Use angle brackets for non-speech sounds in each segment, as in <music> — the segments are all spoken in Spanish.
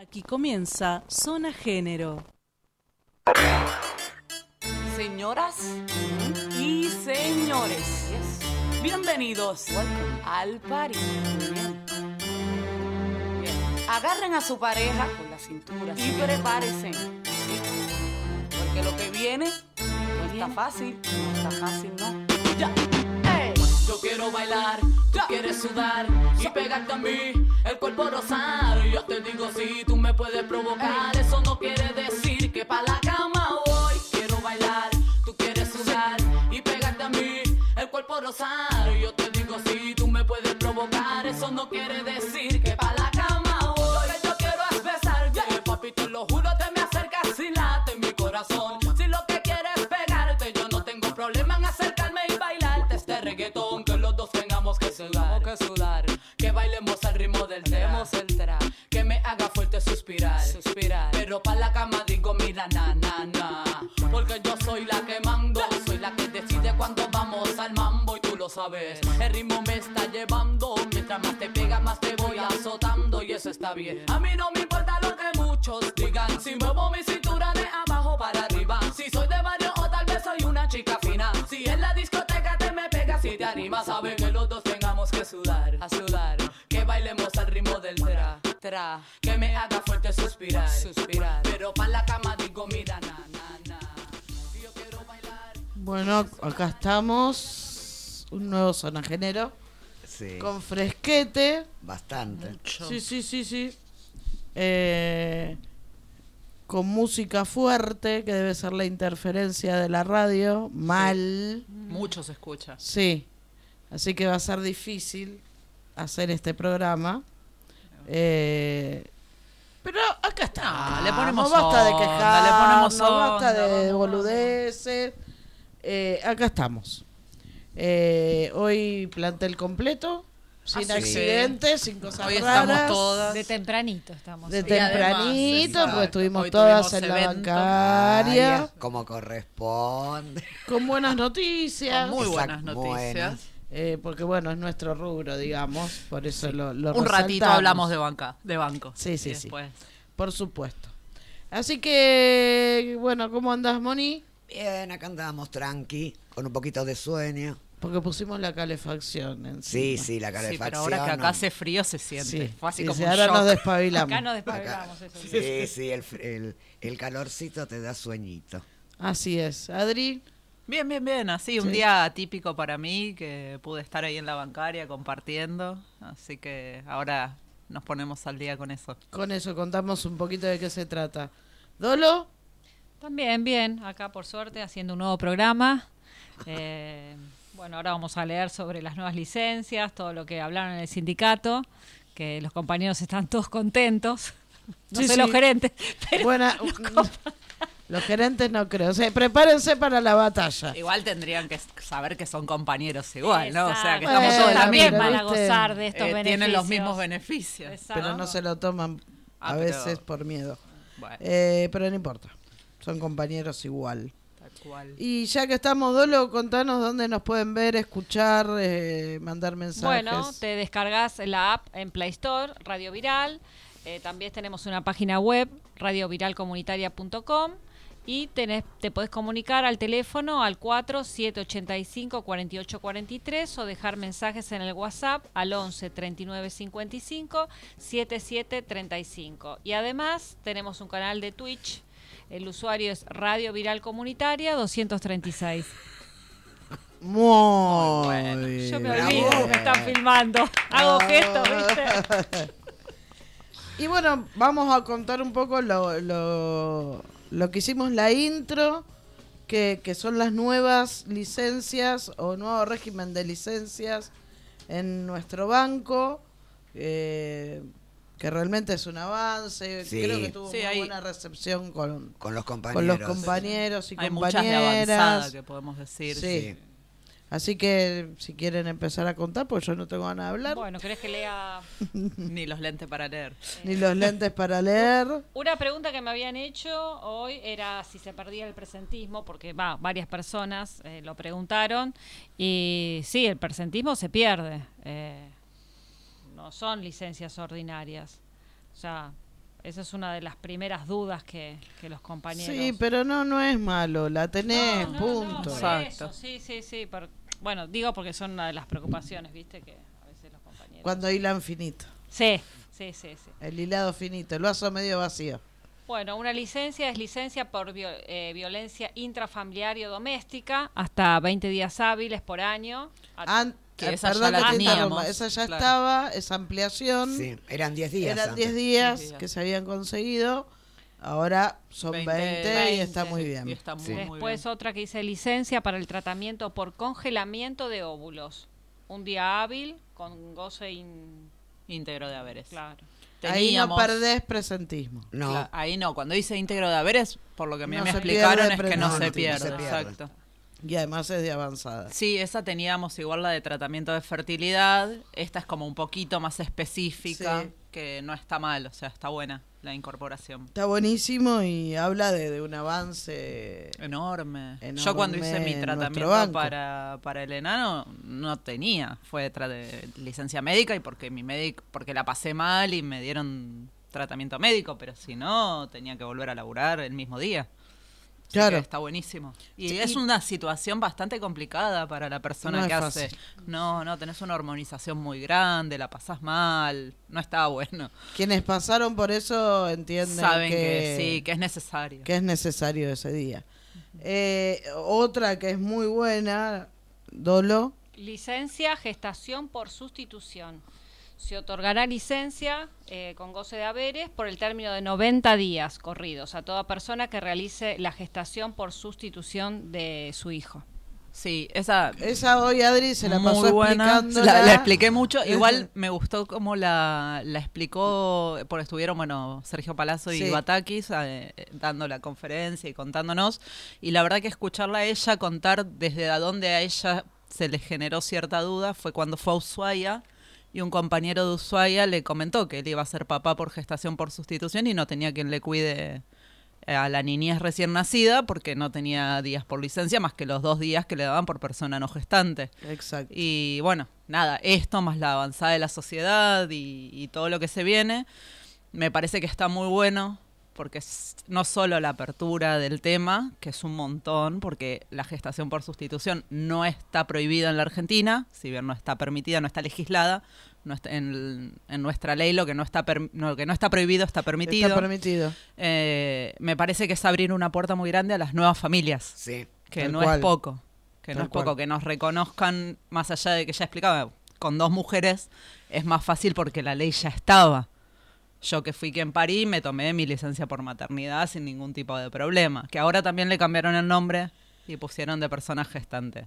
Aquí comienza Zona Género. Señoras y señores, bienvenidos al party. Bien. Agarren a su pareja con la cintura y prepárense. ¿sí? Porque lo que viene no está fácil, no está fácil, ¿no? Ya. Yo quiero bailar, tú quieres sudar y pegarte a mí, el cuerpo rosar. Yo te digo si tú me puedes provocar, eso no quiere decir que pa' la cama voy. Quiero bailar, tú quieres sudar y pegarte a mí, el cuerpo rosar. Yo te digo si tú me puedes provocar, eso no quiere decir ritmo del demos el tra, que me haga fuerte suspirar, suspirar. Pero pa' la cama digo, mira, na, na, na. Porque yo soy la que mando, soy la que decide cuando vamos al mambo y tú lo sabes. El ritmo me está llevando, mientras más te pega, más te voy azotando y eso está bien. A mí no me importa lo que muchos digan, si muevo mi cintura de abajo para arriba, si soy de barrio o tal vez soy una chica fina. Si en la discoteca te me pegas y te animas, saben que los dos tengamos que sudar, a sudar, que bailemos al ritmo del tra, tra, que me haga fuerte suspirar, suspirar. Pero pa' la cama digo, mira, na, na, na. Yo quiero bailar. Bueno, acá estamos. Un nuevo zona género. Sí, Con fresquete. bastante. Sí, sí, sí, sí. Eh, con música fuerte, que debe ser la interferencia de la radio. Mal. Mucho se escucha. Sí. Así que va a ser difícil hacer este programa. Eh, pero acá está. No, le ponemos no basta de quejar, le ponemos no basta de boludeces. Eh, acá estamos. Eh, hoy plantel completo, sin sí. accidentes, sin cosas Hoy estamos raras. todas. De tempranito estamos. De hoy. Además, tempranito, exacto, porque estuvimos hoy todas en la bancaria, Como corresponde. con buenas noticias. Muy buenas noticias. buenas. Eh, porque bueno, es nuestro rubro, digamos, por eso lo, lo Un ratito hablamos de banca, de banco. Sí, sí, sí. después- Por supuesto. Así que, bueno, ¿cómo andás, Moni? Bien, acá andamos tranqui, con un poquito de sueño. Porque pusimos la calefacción encima. Sí, sí, la Sí, calefacción. pero ahora que acá hace frío se siente. Sí, Fue así sí, como sí, un ahora shock. nos despabilamos. Acá nos Acá- despabilamos eso. sí. Sí, sí, el, el, el calorcito te da sueñito. Así es. Adri, Bien, bien, bien. Así, un Sí. día típico para mí que pude estar ahí en la bancaria compartiendo. Así que ahora nos ponemos al día con eso. con eso contamos un poquito de qué se trata. Dolo, También, bien. Acá, por suerte, haciendo un nuevo programa. Eh, bueno, ahora vamos a leer sobre las nuevas licencias, todo lo que hablaron en el sindicato, que los compañeros están todos contentos. <laughs> No Sí, sé sí. los gerentes, <laughs> pero buena. Los gerentes no creo. O sea, prepárense para la batalla. Igual tendrían que saber que son compañeros igual, ¿no? O sea, que estamos Bueno, todos la también misma. van a ¿viste? gozar de estos Eh, beneficios. tienen los mismos beneficios. Exacto. Pero no se lo toman Ah, a pero- veces por miedo. Bueno, Eh, pero no importa. Son compañeros igual. tal cual. Y ya que estamos, Dolo, contanos dónde nos pueden ver, escuchar, eh, mandar mensajes. Bueno, te descargas la app en Play Store, Radio Viral. Eh, también tenemos una página web, radioviralcomunitaria.com. Y tenés, te podés comunicar al teléfono al 4785-4843 o dejar mensajes en el WhatsApp al 11 39 55 77 35. Y además tenemos un canal de Twitch. El usuario es Radio Viral Comunitaria 236. <laughs> Muy bueno. bien. Yo me olvido, me están filmando. Hago gestos, ¿viste? <laughs> Y bueno, vamos a contar un poco lo, lo, lo que hicimos la intro, que, que son las nuevas licencias o nuevo régimen de licencias en nuestro banco, eh, que realmente es un avance. Sí. Creo que tuvo Sí, muy hay- buena recepción con, Con los con compañeros. los compañeros y Hay muchas de compañeras. avanzada que podemos decir. Sí. Sí. Así que si quieren empezar a contar, pues yo no tengo ganas de hablar, Bueno, ¿querés que lea <laughs> Ni los lentes para leer. ni los lentes para leer. Una pregunta que me habían hecho hoy era si se perdía el presentismo, porque va, varias personas eh, lo preguntaron. Y sí, el presentismo se pierde. eh, no son licencias ordinarias. O sea, esa es una de las primeras dudas que, que los compañeros. Sí, pero no, no es malo, la tenés, No, no, punto. no, Exacto. eso, sí, sí, sí. por- bueno, digo porque son una de las preocupaciones, ¿viste? Que a veces los compañeros. Cuando hilan finito, Sí, sí, sí, sí. el hilado finito, el vaso medio vacío. Bueno, una licencia es licencia por eh, violencia intrafamiliar y o doméstica, hasta 20 días hábiles por año. An- Que eh, esa ya perdón la teníamos, esa ya claro. estaba, esa ampliación. Sí, eran 10 días. Eran antes. 10 días Diez días. que se habían conseguido, ahora son 20, y está muy bien. Y está muy, Sí. muy Después bien. otra que dice licencia para el tratamiento por congelamiento de óvulos. Un día hábil con goce in... Íntegro de haberes. Claro. Ahí no Teníamos- perdés presentismo. No, Cla- ahí no, cuando dice íntegro de haberes, por lo que a mí No me explicaron pierde, es que no, no, se, no, no pierde, se pierde. exacto. Y además es de avanzada. Sí, esa teníamos igual la de tratamiento de fertilidad, esta es como un poquito más específica, Sí. que no está mal, o sea, está buena la incorporación. Está buenísimo y habla de, de un avance. Enorme. Enorme Yo cuando hice mi tratamiento para, para el enano no tenía, fue de licencia médica y porque mi médico, porque la pasé mal y me dieron tratamiento médico, pero si no tenía que volver a laburar el mismo día. Claro. que está buenísimo. Y Sí, es una situación bastante complicada para la persona No que hace. No, no, tenés una hormonización muy grande, la pasás mal, no está bueno. Quienes pasaron por eso entienden Saben que, que, sí, que es necesario. que es necesario ese día. Eh, otra que es muy buena, Dolo. Licencia, gestación por sustitución. Se otorgará licencia eh, con goce de haberes por el término de 90 días corridos a toda persona que realice la gestación por sustitución de su hijo. Sí, esa Esa hoy Adri se la muy pasó buena. explicándola. La, la expliqué mucho. Igual me gustó cómo la, la explicó, porque estuvieron, bueno, Sergio Palazzo y Sí. Batakis eh, dando la conferencia y contándonos. Y la verdad que escucharla a ella contar desde a dónde a ella se le generó cierta duda fue cuando fue a Ushuaia y un compañero de Ushuaia le comentó que él iba a ser papá por gestación por sustitución y no tenía quien le cuide eh, a la niñez recién nacida porque no tenía días por licencia más que los dos días que le daban por persona no gestante. Exacto. Y bueno, nada, esto más la avanzada de la sociedad y, y todo lo que se viene, me parece que está muy bueno porque es no solo la apertura del tema, que es un montón, porque la gestación por sustitución no está prohibida en la Argentina, si bien no está permitida, no está legislada, en, en nuestra ley lo que no está per- no, lo que no está prohibido está permitido. Está permitido. Eh, me parece que es abrir una puerta muy grande a las nuevas familias Sí. que no cual. es poco, que no es poco, que nos reconozcan, más allá de que ya explicaba, con dos mujeres es más fácil porque la ley ya estaba. Yo que fui quien parí, me tomé mi licencia por maternidad sin ningún tipo de problema. Que ahora también le cambiaron el nombre y pusieron de persona gestante.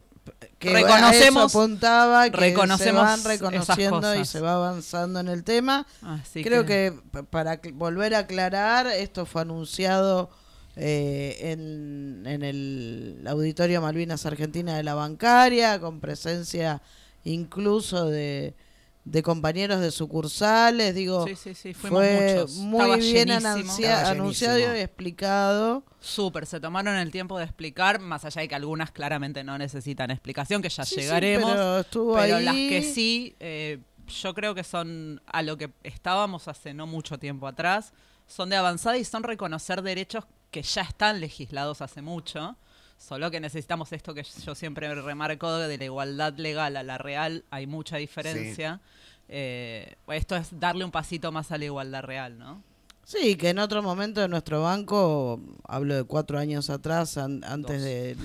Que Reconocemos- a eso apuntaba que reconocemos se van reconociendo y se va avanzando en el tema. Así Creo que, p- para volver a aclarar, esto fue anunciado eh, en, en el Auditorio Malvinas Argentina de la Bancaria, con presencia incluso de, de compañeros de sucursales. Digo, Sí, sí, sí, fuimos fue muchos. muy Estaba bien llenísimo. anuncia- Estaba anunciado y explicado. Súper, se tomaron el tiempo de explicar, más allá de que algunas claramente no necesitan explicación, que ya Sí, sí, llegaremos. pero estuvo pero ahí. las que sí, eh, yo creo que son a lo que estábamos hace no mucho tiempo atrás, son de avanzada y son reconocer derechos que ya están legislados hace mucho. Solo que necesitamos esto que yo siempre remarco de la igualdad legal a la real, hay mucha diferencia. Eh, esto es darle un pasito más a la igualdad real, ¿no? Sí, que en otro momento de nuestro banco, hablo de cuatro años atrás, an- antes Dos. de...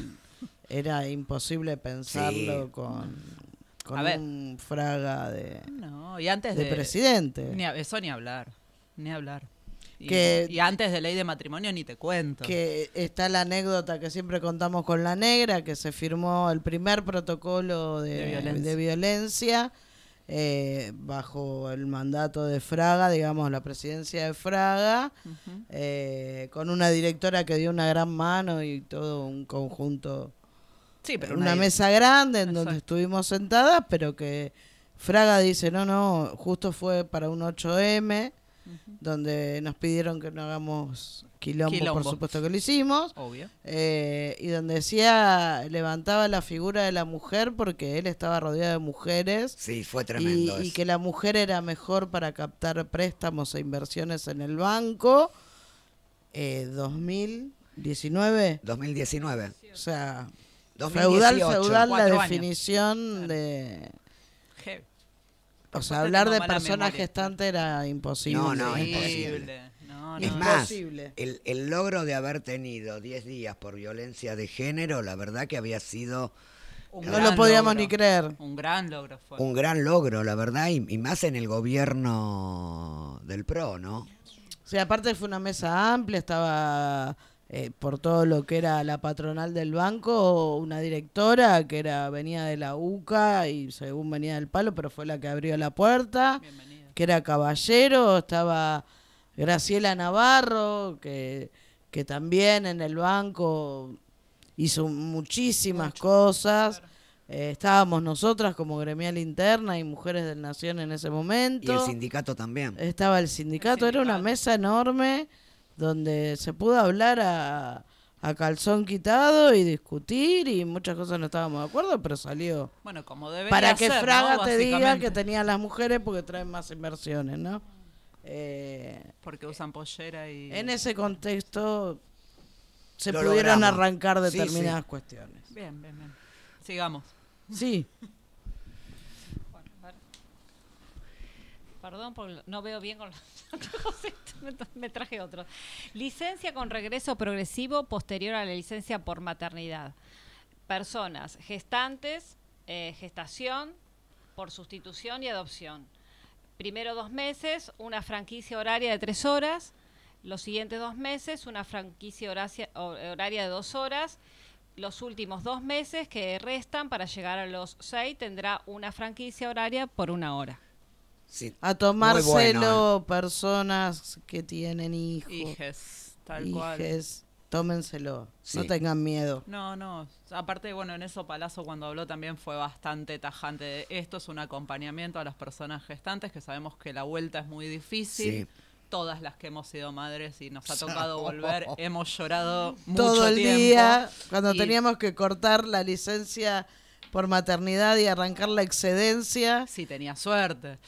Era imposible pensarlo Sí. con, con A ver. un fraga de, No, y antes de de, presidente. Ni a- eso ni hablar, ni hablar. Y, Que- y antes de ley de matrimonio ni te cuento. Que está la anécdota que siempre contamos con la negra, que se firmó el primer protocolo de, De violencia. de violencia, eh, bajo el mandato de Fraga, digamos, la presidencia de Fraga, eh, con una directora que dio una gran mano y todo un conjunto Sí, pero una mesa grande en donde estuvimos sentadas, pero que Fraga dice, no, no, justo fue para un 8M, donde nos pidieron que no hagamos quilombo, Quilombo. por supuesto que lo hicimos. Obvio. Eh, y donde decía, levantaba la figura de la mujer porque él estaba rodeado de mujeres. Sí, fue Y, tremendo. y eso. que la mujer era mejor para captar préstamos e inversiones en el banco. Eh, 2019, 2019. o sea, 2018. feudal, feudal la años. definición de... O sea, hablar de persona memoria. gestante era imposible. No, no, Es imposible. No, Es más, Imposible. el, el logro de haber tenido 10 días por violencia de género, la verdad que había sido Un No lo podíamos logro. ni creer. Un gran logro fue. un gran logro, la verdad, y, y más en el gobierno del PRO, ¿no? Sí, aparte fue una mesa amplia, estaba eh, por todo lo que era la patronal del banco, una directora que era venía de la UCA y según venía del palo, pero fue la que abrió la puerta, que era caballero, estaba Graciela Navarro, que, que también en el banco hizo muchísimas cosas. Eh, estábamos nosotras como gremial interna y mujeres del Nación en ese momento. Y el sindicato también. Estaba el sindicato, era una mesa enorme donde se pudo hablar a, a calzón quitado y discutir y muchas cosas no estábamos de acuerdo, pero salió. Bueno, como debe Para que ser, Fraga ¿no? te diga que tenían las mujeres porque traen más inversiones, ¿no? Eh, Porque usan pollera y... en ese contexto se Lo pudieron logramos. arrancar Sí, determinadas sí. cuestiones. Bien, bien, bien. Sigamos. Sí, <laughs> Bueno, a ver. Perdón, no veo bien con los <laughs> me, traje otro. Licencia con regreso progresivo posterior a la licencia por maternidad. Personas gestantes, eh, gestación, por sustitución y adopción. Primero dos meses, una franquicia horaria de tres horas. Los siguientes dos meses, una franquicia horaria de dos horas. Los últimos dos meses que restan para llegar a los seis tendrá una franquicia horaria por una hora. Sí. a tomárselo bueno, personas que tienen hijos, Hijes, tal cual. hijes, tómenselo, Sí. no tengan miedo. No, no. Aparte, bueno, en eso Palazzo cuando habló también fue bastante tajante. de Esto es un acompañamiento a las personas gestantes que sabemos que la vuelta es muy difícil. Sí. Todas las que hemos sido madres y nos ha <laughs> tocado volver, hemos llorado mucho todo el tiempo. día cuando Y- teníamos que cortar la licencia por maternidad y arrancar la excedencia. Sí, tenía suerte.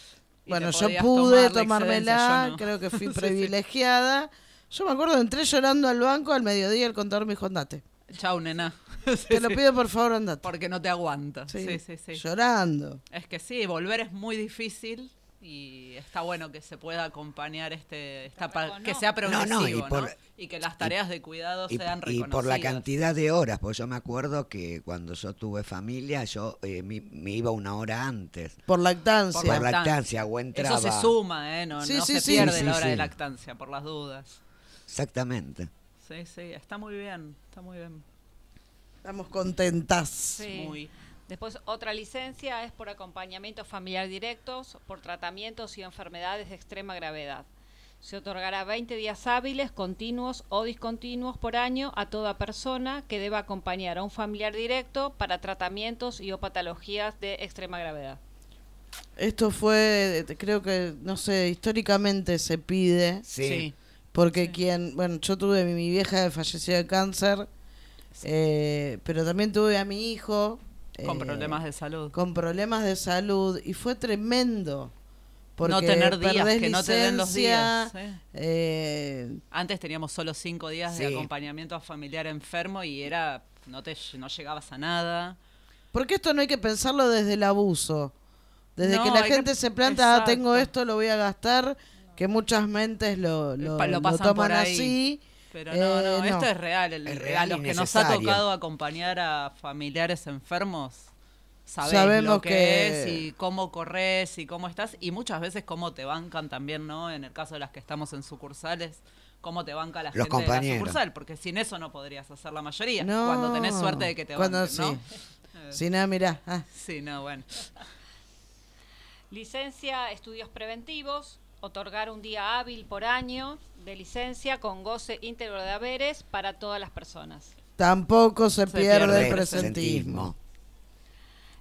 Bueno, yo pude tomármela, no. creo que fui <laughs> privilegiada. Yo me acuerdo, entré llorando al banco al mediodía el contador me dijo, andate. Chau, nena. <laughs> Te lo pido por favor, andate. Porque no te aguanta. Sí, Sí, sí, sí. Llorando. Es que sí, volver es muy difícil y está bueno que se pueda acompañar este esta que sea progresivo, no, y Y que las tareas de cuidado Y, sean y reconocidas. por la cantidad de horas, pues yo me acuerdo que cuando yo tuve familia, yo eh, me, me iba una hora antes. Por lactancia. Por lactancia, o entraba. Eso se suma, ¿eh? No, Sí, no sí, se sí. pierde Sí, la hora sí. de lactancia, por las dudas. Exactamente. Sí, sí, está muy bien, está muy bien. Estamos contentas. Sí. Muy. Después, otra licencia es por acompañamiento familiar directos, por tratamientos y enfermedades de extrema gravedad. Se otorgará 20 días hábiles, continuos o discontinuos por año a toda persona que deba acompañar a un familiar directo para tratamientos y o patologías de extrema gravedad. Esto fue, creo que, no sé, históricamente se pide. Sí. Porque quien, bueno, yo tuve mi, mi vieja que falleció de cáncer, eh, pero también tuve a mi hijo. Con eh, problemas de salud. Con problemas de salud y fue tremendo. Porque no tener días, que no te den los días. licencia, eh, Antes teníamos solo cinco días de acompañamiento familiar enfermo y era no te no llegabas a nada. porque esto no hay que pensarlo desde el abuso. Desde No, que la que- gente se planta, ah, tengo esto, lo voy a gastar, que muchas mentes lo, lo, lo lo toman así. Pero Eh, no, no, no. esto es real. El, Es a real y los que nos ha tocado acompañar a familiares enfermos, sabés Sabemos lo que, que- es y cómo corres y cómo estás. Y muchas veces cómo te bancan también, ¿no? En el caso de las que estamos en sucursales, cómo te banca la Los gente de la sucursal. Porque sin eso no podrías hacer la mayoría. No. Cuando tenés suerte de que te Cuando banquen, ¿no? sí. <laughs> Si no, mirá. ah, Sí, no, bueno. Licencia, estudios preventivos, otorgar un día hábil por año de licencia con goce íntegro de haberes para todas las personas. tampoco se, Se pierde, pierde el el presentismo.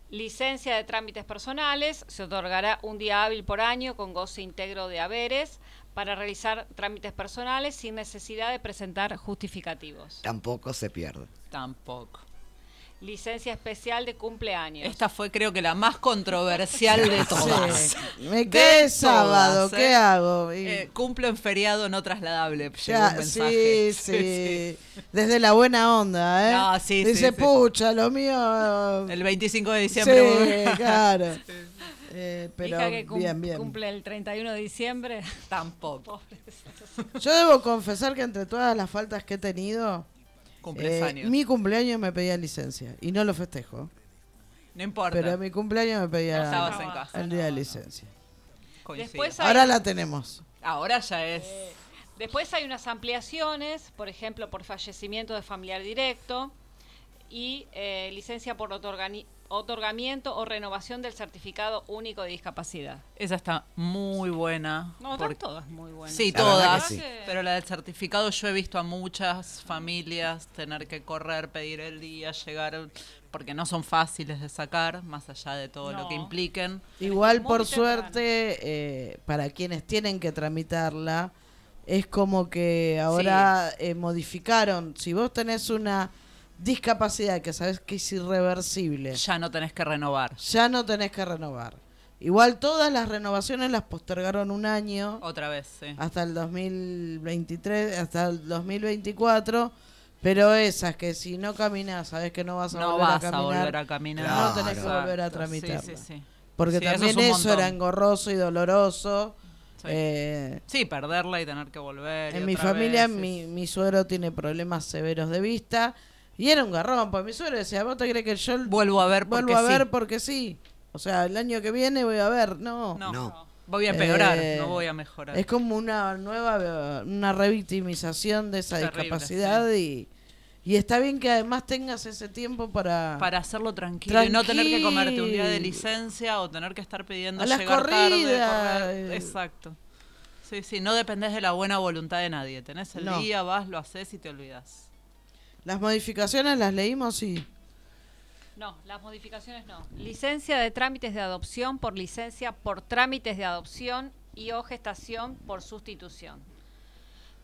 Licencia de trámites personales, se otorgará un día hábil por año con goce íntegro de haberes para realizar trámites personales sin necesidad de presentar justificativos. Tampoco se pierde. Tampoco. Licencia especial de cumpleaños. Esta fue creo que la más controversial de <laughs> todas. Sí. Me De quedé sábado, todas, ¿qué ¿eh? hago? Y- Eh, cumplo en feriado no trasladable. Ya, un mensaje. <laughs> sí, sí, Desde la buena onda, ¿eh? No, sí, sí, Dice, sí. pucha, lo mío. El 25 de diciembre. Sí, claro. <laughs> Eh, pero Hija que cum- bien, bien. cumple el 31 de diciembre. Tampoco. Yo debo confesar que entre todas las faltas que he tenido, Cumples eh, mi cumpleaños me pedía licencia y no lo festejo. No importa. Pero a mi cumpleaños me pedía Estabas en casa. el día de licencia. Después hay- Ahora la tenemos. Ahora ya es. Después hay unas ampliaciones, por ejemplo, por fallecimiento de familiar directo y eh, licencia por otorgani- otorgamiento o renovación del certificado único de discapacidad. Esa está muy buena. No, están todas muy buenas. Sí, La todas. sí. Pero la del certificado yo he visto a muchas familias tener que correr, pedir el día, llegar, porque no son fáciles de sacar, más allá de todo lo que impliquen. Igual, por temprano. suerte, eh, para quienes tienen que tramitarla, es como que ahora eh, modificaron. Si vos tenés una discapacidad que sabes que es irreversible, Ya no tenés que renovar. ya no tenés que renovar. Igual todas las renovaciones las postergaron un año Otra vez, sí. hasta el 2023, hasta el 2024. Pero esas que si no caminas, sabes que no vas a No volver vas a a caminar. volver a caminar. No tenés que volver a Sí, tramitarla. Sí, sí, Porque Sí, eso también es eso, era engorroso y doloroso. Sí. Eh, Sí, perderla y tener que volver. en mi familia, vez, mi, mi suegro tiene problemas severos de vista. Y era un garrón, porque mi suegro decía, ¿vos te crees que yo Vuelvo a ver porque vuelvo a ver sí. porque sí? O sea, el año que viene voy a ver. No. No, No. voy a empeorar, Eh, no voy a mejorar. Es como una nueva, una revictimización de esa Terrible, discapacidad y, y está bien que además tengas ese tiempo para... Para hacerlo tranquilo y no tener que comerte un día de licencia o tener que estar pidiendo A las llegar tarde, corridas, correr. eh. Exacto. Sí, sí, no dependés de la buena voluntad de nadie. Tenés el No. día, vas, lo haces y te olvidas. Las modificaciones las leímos, sí. No, las modificaciones no. Licencia de trámites de adopción por licencia por trámites de adopción y o gestación por sustitución.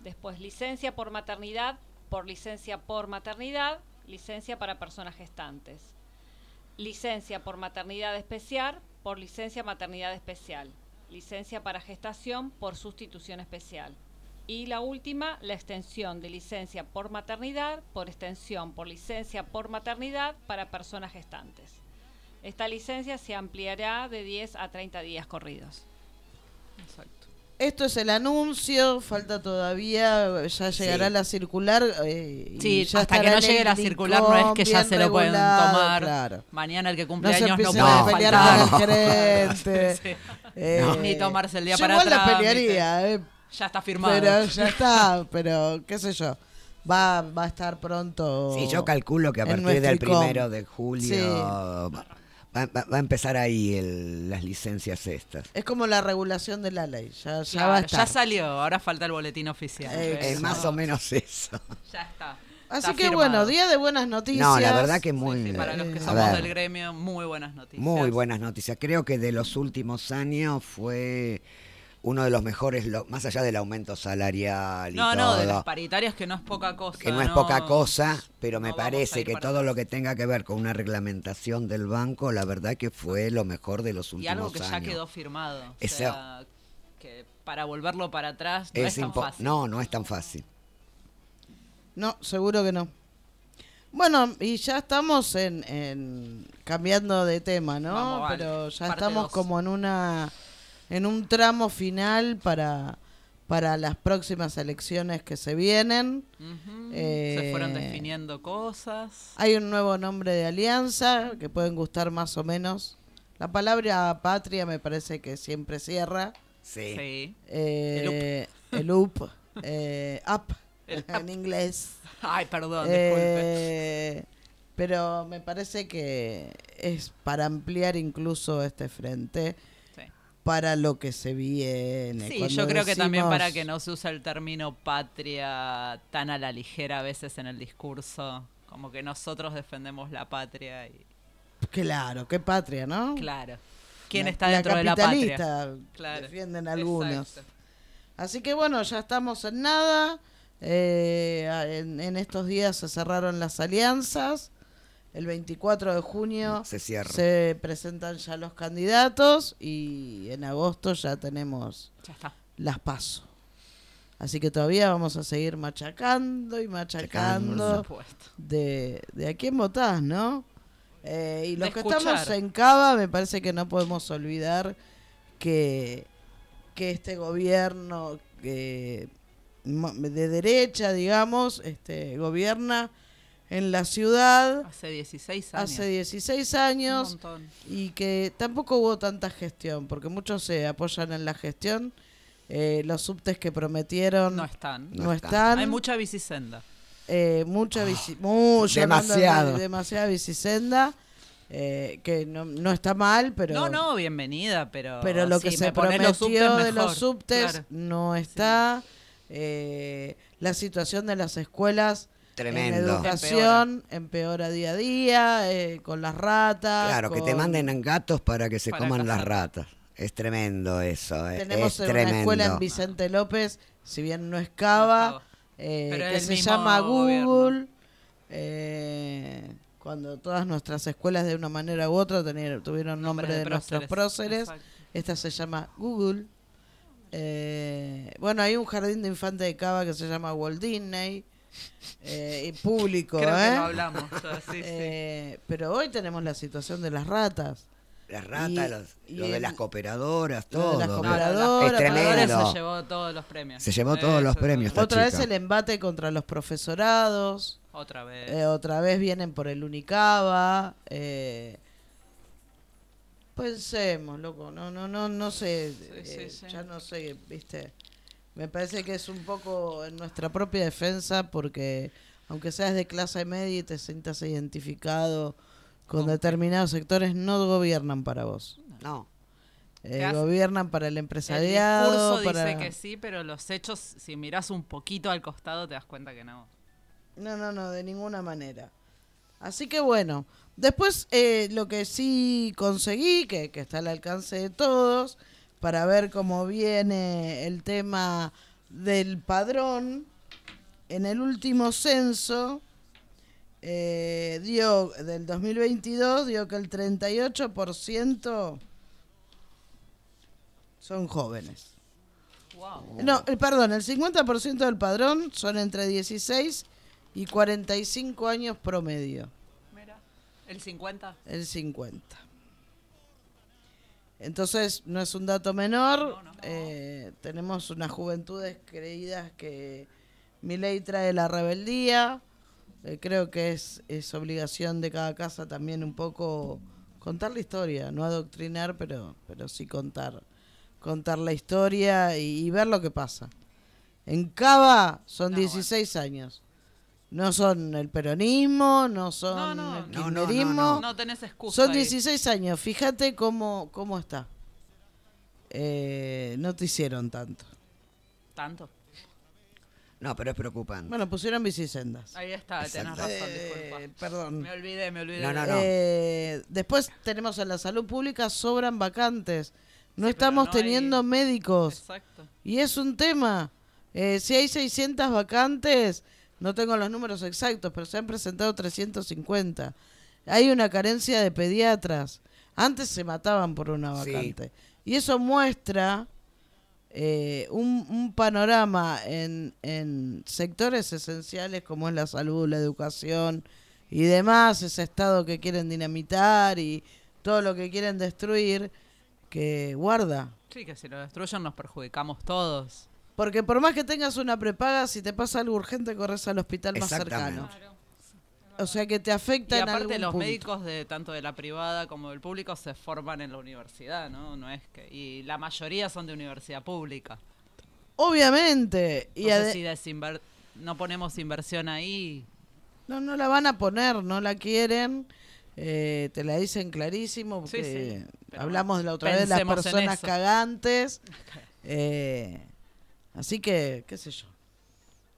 Después, licencia por maternidad por licencia por maternidad, licencia para personas gestantes. Licencia por maternidad especial por licencia maternidad especial. Licencia para gestación por sustitución especial. Y la última, la extensión de licencia por maternidad por extensión por licencia por maternidad para personas gestantes. Esta licencia se ampliará de 10 a 30 días corridos. Exacto. Esto es el anuncio, falta todavía, ya llegará Sí. la circular. eh, y Sí, ya hasta que no llegue la circular no es que ya se lo pueden tomar. claro. Mañana el que No cumple se años no puede No, pelear con el gerente. <laughs> Sí. eh, Ni tomarse el día yo para igual la pelearía, eh, Ya está firmado. pero ya está, pero qué sé yo. Va, va a estar pronto. Sí, yo calculo que a partir del primero de julio Sí. va, va- va a empezar ahí el- las licencias estas. Es como la regulación de la ley, ya, ya Claro, va a estar. ya salió, ahora falta el boletín oficial. Eh, Es más o menos eso. Ya está. Así Está que firmado. bueno, día de buenas noticias. No, la verdad que muy... sí, para los que eh, somos ver, del gremio, muy buenas noticias. Muy buenas noticias. Creo que de los últimos años fue uno de los mejores, lo- más allá del aumento salarial y No, todo. no, de las paritarias que no es poca cosa. que no es poca cosa, pero me no parece que todo atrás. lo que tenga que ver con una reglamentación del banco, la verdad que fue lo mejor de los Y últimos algo que ya años. quedó firmado. O sea, que para volverlo para atrás no es, Es tan fácil. No, no es tan fácil. No, seguro que no. Bueno, y ya estamos en, en- cambiando de tema, ¿no? Vamos, vale. Pero ya Parte estamos dos. como en una en un tramo final para para las próximas elecciones que se vienen. Eh, Se fueron definiendo cosas. Hay un nuevo nombre de alianza que pueden gustar más o menos. La palabra patria me parece que siempre cierra. Sí. Sí. Eh, el UP, <laughs> eh, up, El en inglés. Ay, perdón, disculpe. Eh, pero me parece que es para ampliar incluso este frente. Para lo que se viene. Sí, Cuando yo creo que también para que no se use el término patria tan a la ligera a veces en el discurso, como que nosotros defendemos la patria y Claro, qué patria, ¿no? claro, ¿quién La- está dentro de la patria? Claro. defienden algunos. Exacto. Así que bueno, ya estamos en nada. Eh, en estos días se cerraron las alianzas. El 24 de junio Se cierra. se presentan ya los candidatos y en agosto ya tenemos Ya está. las pasos. Así que todavía vamos a seguir machacando y machacando Por supuesto. de, de a quién votás, ¿no? Eh, y los De que escuchar. estamos en Cava, me parece que no podemos olvidar que, que este gobierno que de derecha, digamos, este gobierna en la ciudad Hace 16 años. hace 16 Un años montón. y que tampoco hubo tanta gestión, porque muchos se apoyan en la gestión. Eh, los subtes que prometieron No están. no, No están. están. Hay mucha bicisenda. Eh, mucha bici- mucho, demasiado. no, no, demasiada bicisenda, eh, que no, no está mal, pero, no, no, bienvenida, pero. pero lo si que se los prometió subtes, de los subtes Claro. no está. Eh, la situación de las escuelas en Tremendo. educación empeora, día a día, eh, con las ratas. Claro, que te manden en gatos para que se Para coman las ratas. Es tremendo eso. eh, Tenemos es una tremendo. escuela en Vicente López, si bien no es Cava, No es Cava. eh, que se llama. Google. eh, cuando todas nuestras escuelas de una manera u otra tenieron- tuvieron nombre Nombre de, de nuestros próceres, esta se llama Google. Eh, bueno, hay un jardín de infantes de Cava que se llama Walt Disney, eh, público, Creo ¿eh? que lo hablamos. ya, sí, sí. Eh, Pero hoy tenemos la situación de las ratas. Las ratas, Y- los- y lo de las cooperadoras, lo de todo. las No, cooperadoras, Es tremendo. Se llevó todos los premios. Se llevó todos los premios, esta Otra vez el embate contra los profesorados. Otra vez. Eh, otra vez vienen por el Unicaba. Eh, pensemos, loco. No, no, no, no sé. sí, eh, sí. Ya no sé, viste. Me parece que es un poco en nuestra propia defensa porque aunque seas de clase media y te sientas identificado con determinados sectores, no gobiernan para vos. No, Eh, gobiernan para el el empresariado. discurso para... dice que sí, pero los hechos, si miras un poquito al costado, te das cuenta que no. No, no, no, de ninguna manera. Así que bueno, después eh, lo que sí conseguí, que, que está al alcance de todos, para ver cómo viene el tema del padrón, en el último censo eh, dio, del 2022, dio que el 38% son jóvenes. Wow. No, eh, perdón, el 50% del padrón son entre 16 y 45 años promedio. Mira. El 50. El 50. Entonces, no es un dato menor. No, no. eh, tenemos unas juventudes creídas que mi ley trae la rebeldía. Eh, creo que es, es obligación de cada casa también un poco contar la historia, no adoctrinar, pero, pero sí contar, contar la historia y, y ver lo que pasa. En Cava son No, 16 años. No son el peronismo, no son No, no, el no, no, no, kirchnerismo. no. No tenés excusa. Son ahí. 16 años, fíjate cómo, cómo está. Eh, no te hicieron tanto. Tanto. no, pero es preocupante. Bueno, pusieron bicisendas. Ahí está, tenés Exacto. razón, Eh, disculpa. perdón. Me olvidé, me olvidé. No, no, no. Eh, después tenemos en la salud pública, sobran vacantes. No Sí, estamos no hay- teniendo médicos. Exacto. Y es un tema. Eh, si hay 600 vacantes, no tengo los números exactos, pero se han presentado 350. Hay una carencia de pediatras. Antes se mataban por una Sí. vacante. Y eso muestra eh, un, un panorama en, en sectores esenciales como es la salud, la educación y demás, ese estado que quieren dinamitar y todo lo que quieren destruir, que guarda. Sí, que si lo destruyen nos perjudicamos todos. Porque por más que tengas una prepaga, si te pasa algo urgente, corres al hospital más cercano. O sea que te afecta Y en aparte algún los punto. médicos de tanto de la privada como del público se forman en la universidad, ¿no? No es que y la mayoría son de universidad pública. Obviamente. Y Entonces, ade- si no ponemos inversión ahí, no, no la van a poner, no la quieren. eh, te la dicen clarísimo Sí, porque sí, pero hablamos de la otra vez de las personas cagantes. <laughs> eh, así que, qué sé yo.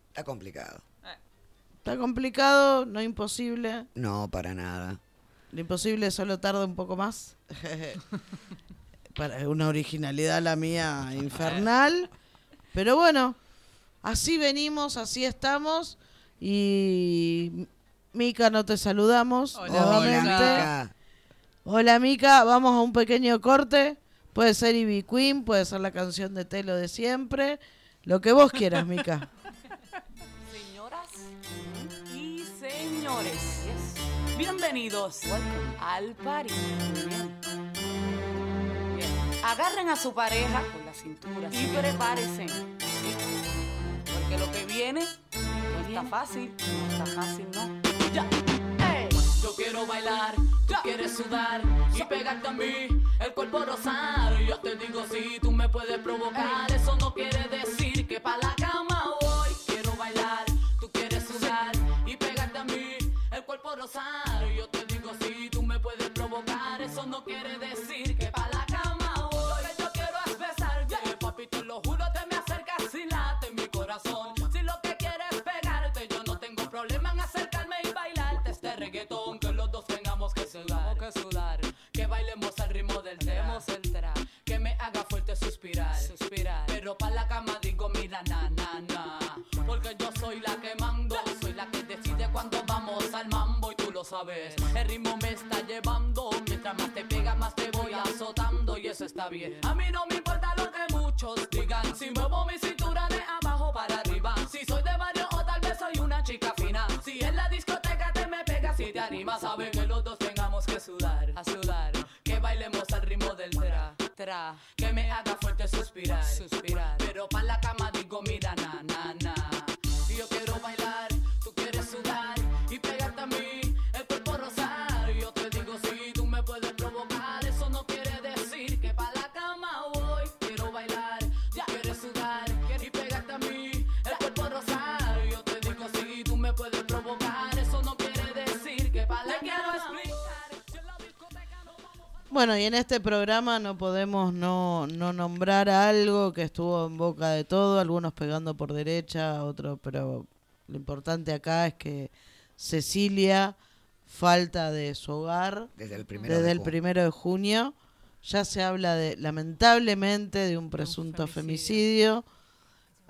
Está complicado. Está complicado, no imposible. No, para nada. Lo imposible solo tarda un poco más. <laughs> Para una originalidad la mía <laughs> infernal. Pero bueno, así venimos, así estamos. Y Mica, no te saludamos. Hola, nuevamente. Mica. Hola Mica, vamos a un pequeño corte. Puede ser Ivy Queen, puede ser la canción de Telo de siempre. Lo que vos quieras, Mica. Señoras y señores, yes. bienvenidos al party. Bien. Bien. Agarren a su pareja con la cintura y prepárense. ¿sí? Porque lo que viene no está fácil, no está fácil, ¿no? Ya. Yo quiero bailar, tú quieres sudar y pegarte a mí, el cuerpo rosar. Yo te digo si tú me puedes provocar, eso no quiere decir que pa' la cama voy. Quiero bailar, tú quieres sudar y pegarte a mí, el cuerpo rosar. Yo te digo si tú me puedes provocar, eso no quiere decir el ritmo me está llevando, mientras más te pega más te voy azotando y eso está bien, a mí no me importa lo que muchos digan, si muevo mi cintura de abajo para arriba, si soy de barrio o tal vez soy una chica fina, si en la discoteca te me pegas y te animas, sabe que los dos tengamos que sudar, a sudar, que bailemos al ritmo del tra, tra, que me haga Bueno, y en este programa no podemos no, no nombrar algo que estuvo en boca de todo, algunos pegando por derecha, otros, pero lo importante acá es que Cecilia falta de su hogar Desde el primero desde de el junio. primero de junio. Ya se habla de, lamentablemente, de un presunto femicidio.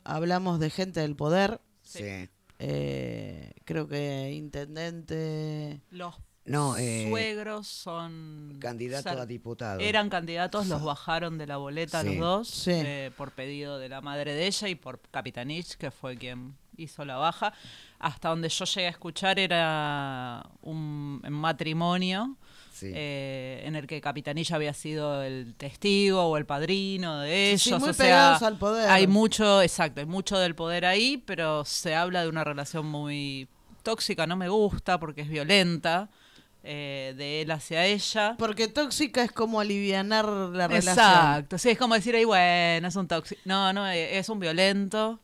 Hablamos de gente del poder. Sí. eh, creo que intendente. Los No, eh, suegros son... Candidato ser- a diputado. Eran candidatos, los bajaron de la boleta Sí. los dos Sí. eh, por pedido de la madre de ella y por Capitanich, que fue quien hizo la baja. Hasta donde yo llegué a escuchar era un matrimonio Sí. eh, en el que Capitanich había sido el testigo o el padrino de ellos. Sí, muy o sea, pegados al poder. Hay mucho, exacto, hay mucho del poder ahí, pero se habla de una relación muy tóxica, no me gusta porque es violenta. Eh, de él hacia ella. Porque tóxica es como alivianar la relación. Exacto, sí, es como decir ahí, bueno, es un tóxico. No, no, eh, es un violento.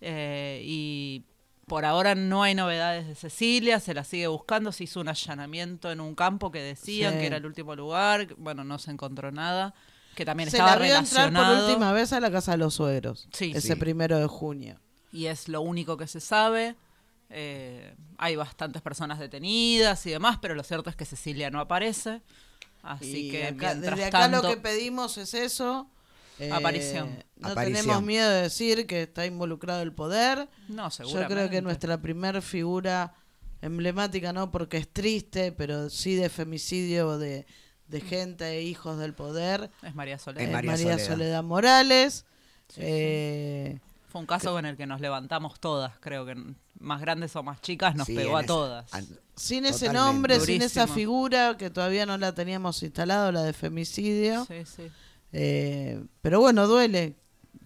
eh, y por ahora no hay novedades de Cecilia, se la sigue buscando. Se hizo un allanamiento en un campo que decían Sí. que era el último lugar. Bueno, no se encontró nada. Que también Se estaba la vio entrar por relacionado. última vez a la casa de los suegros. Sí. ese Sí. primero de junio. y es lo único que se sabe. Eh, hay bastantes personas detenidas y demás, pero lo cierto es que Cecilia no aparece. Así Y que acá- mientras desde acá tanto, lo que pedimos es eso. eh, Aparición. No Aparición. tenemos miedo de decir que está involucrado el poder. no, Yo seguramente. creo que nuestra primer figura emblemática, no porque es triste, pero sí de femicidio de, de gente e hijos del poder, es María Soledad. Es es María Soledad. Soledad. Morales. Sí, eh, Fue un caso con el que nos levantamos todas, creo que más grandes o más chicas nos Sí, pegó a ese- todas. an- Sin ese nombre, sin esa figura que todavía no la teníamos instalado, la de femicidio. Sí, sí. Eh, pero bueno, duele.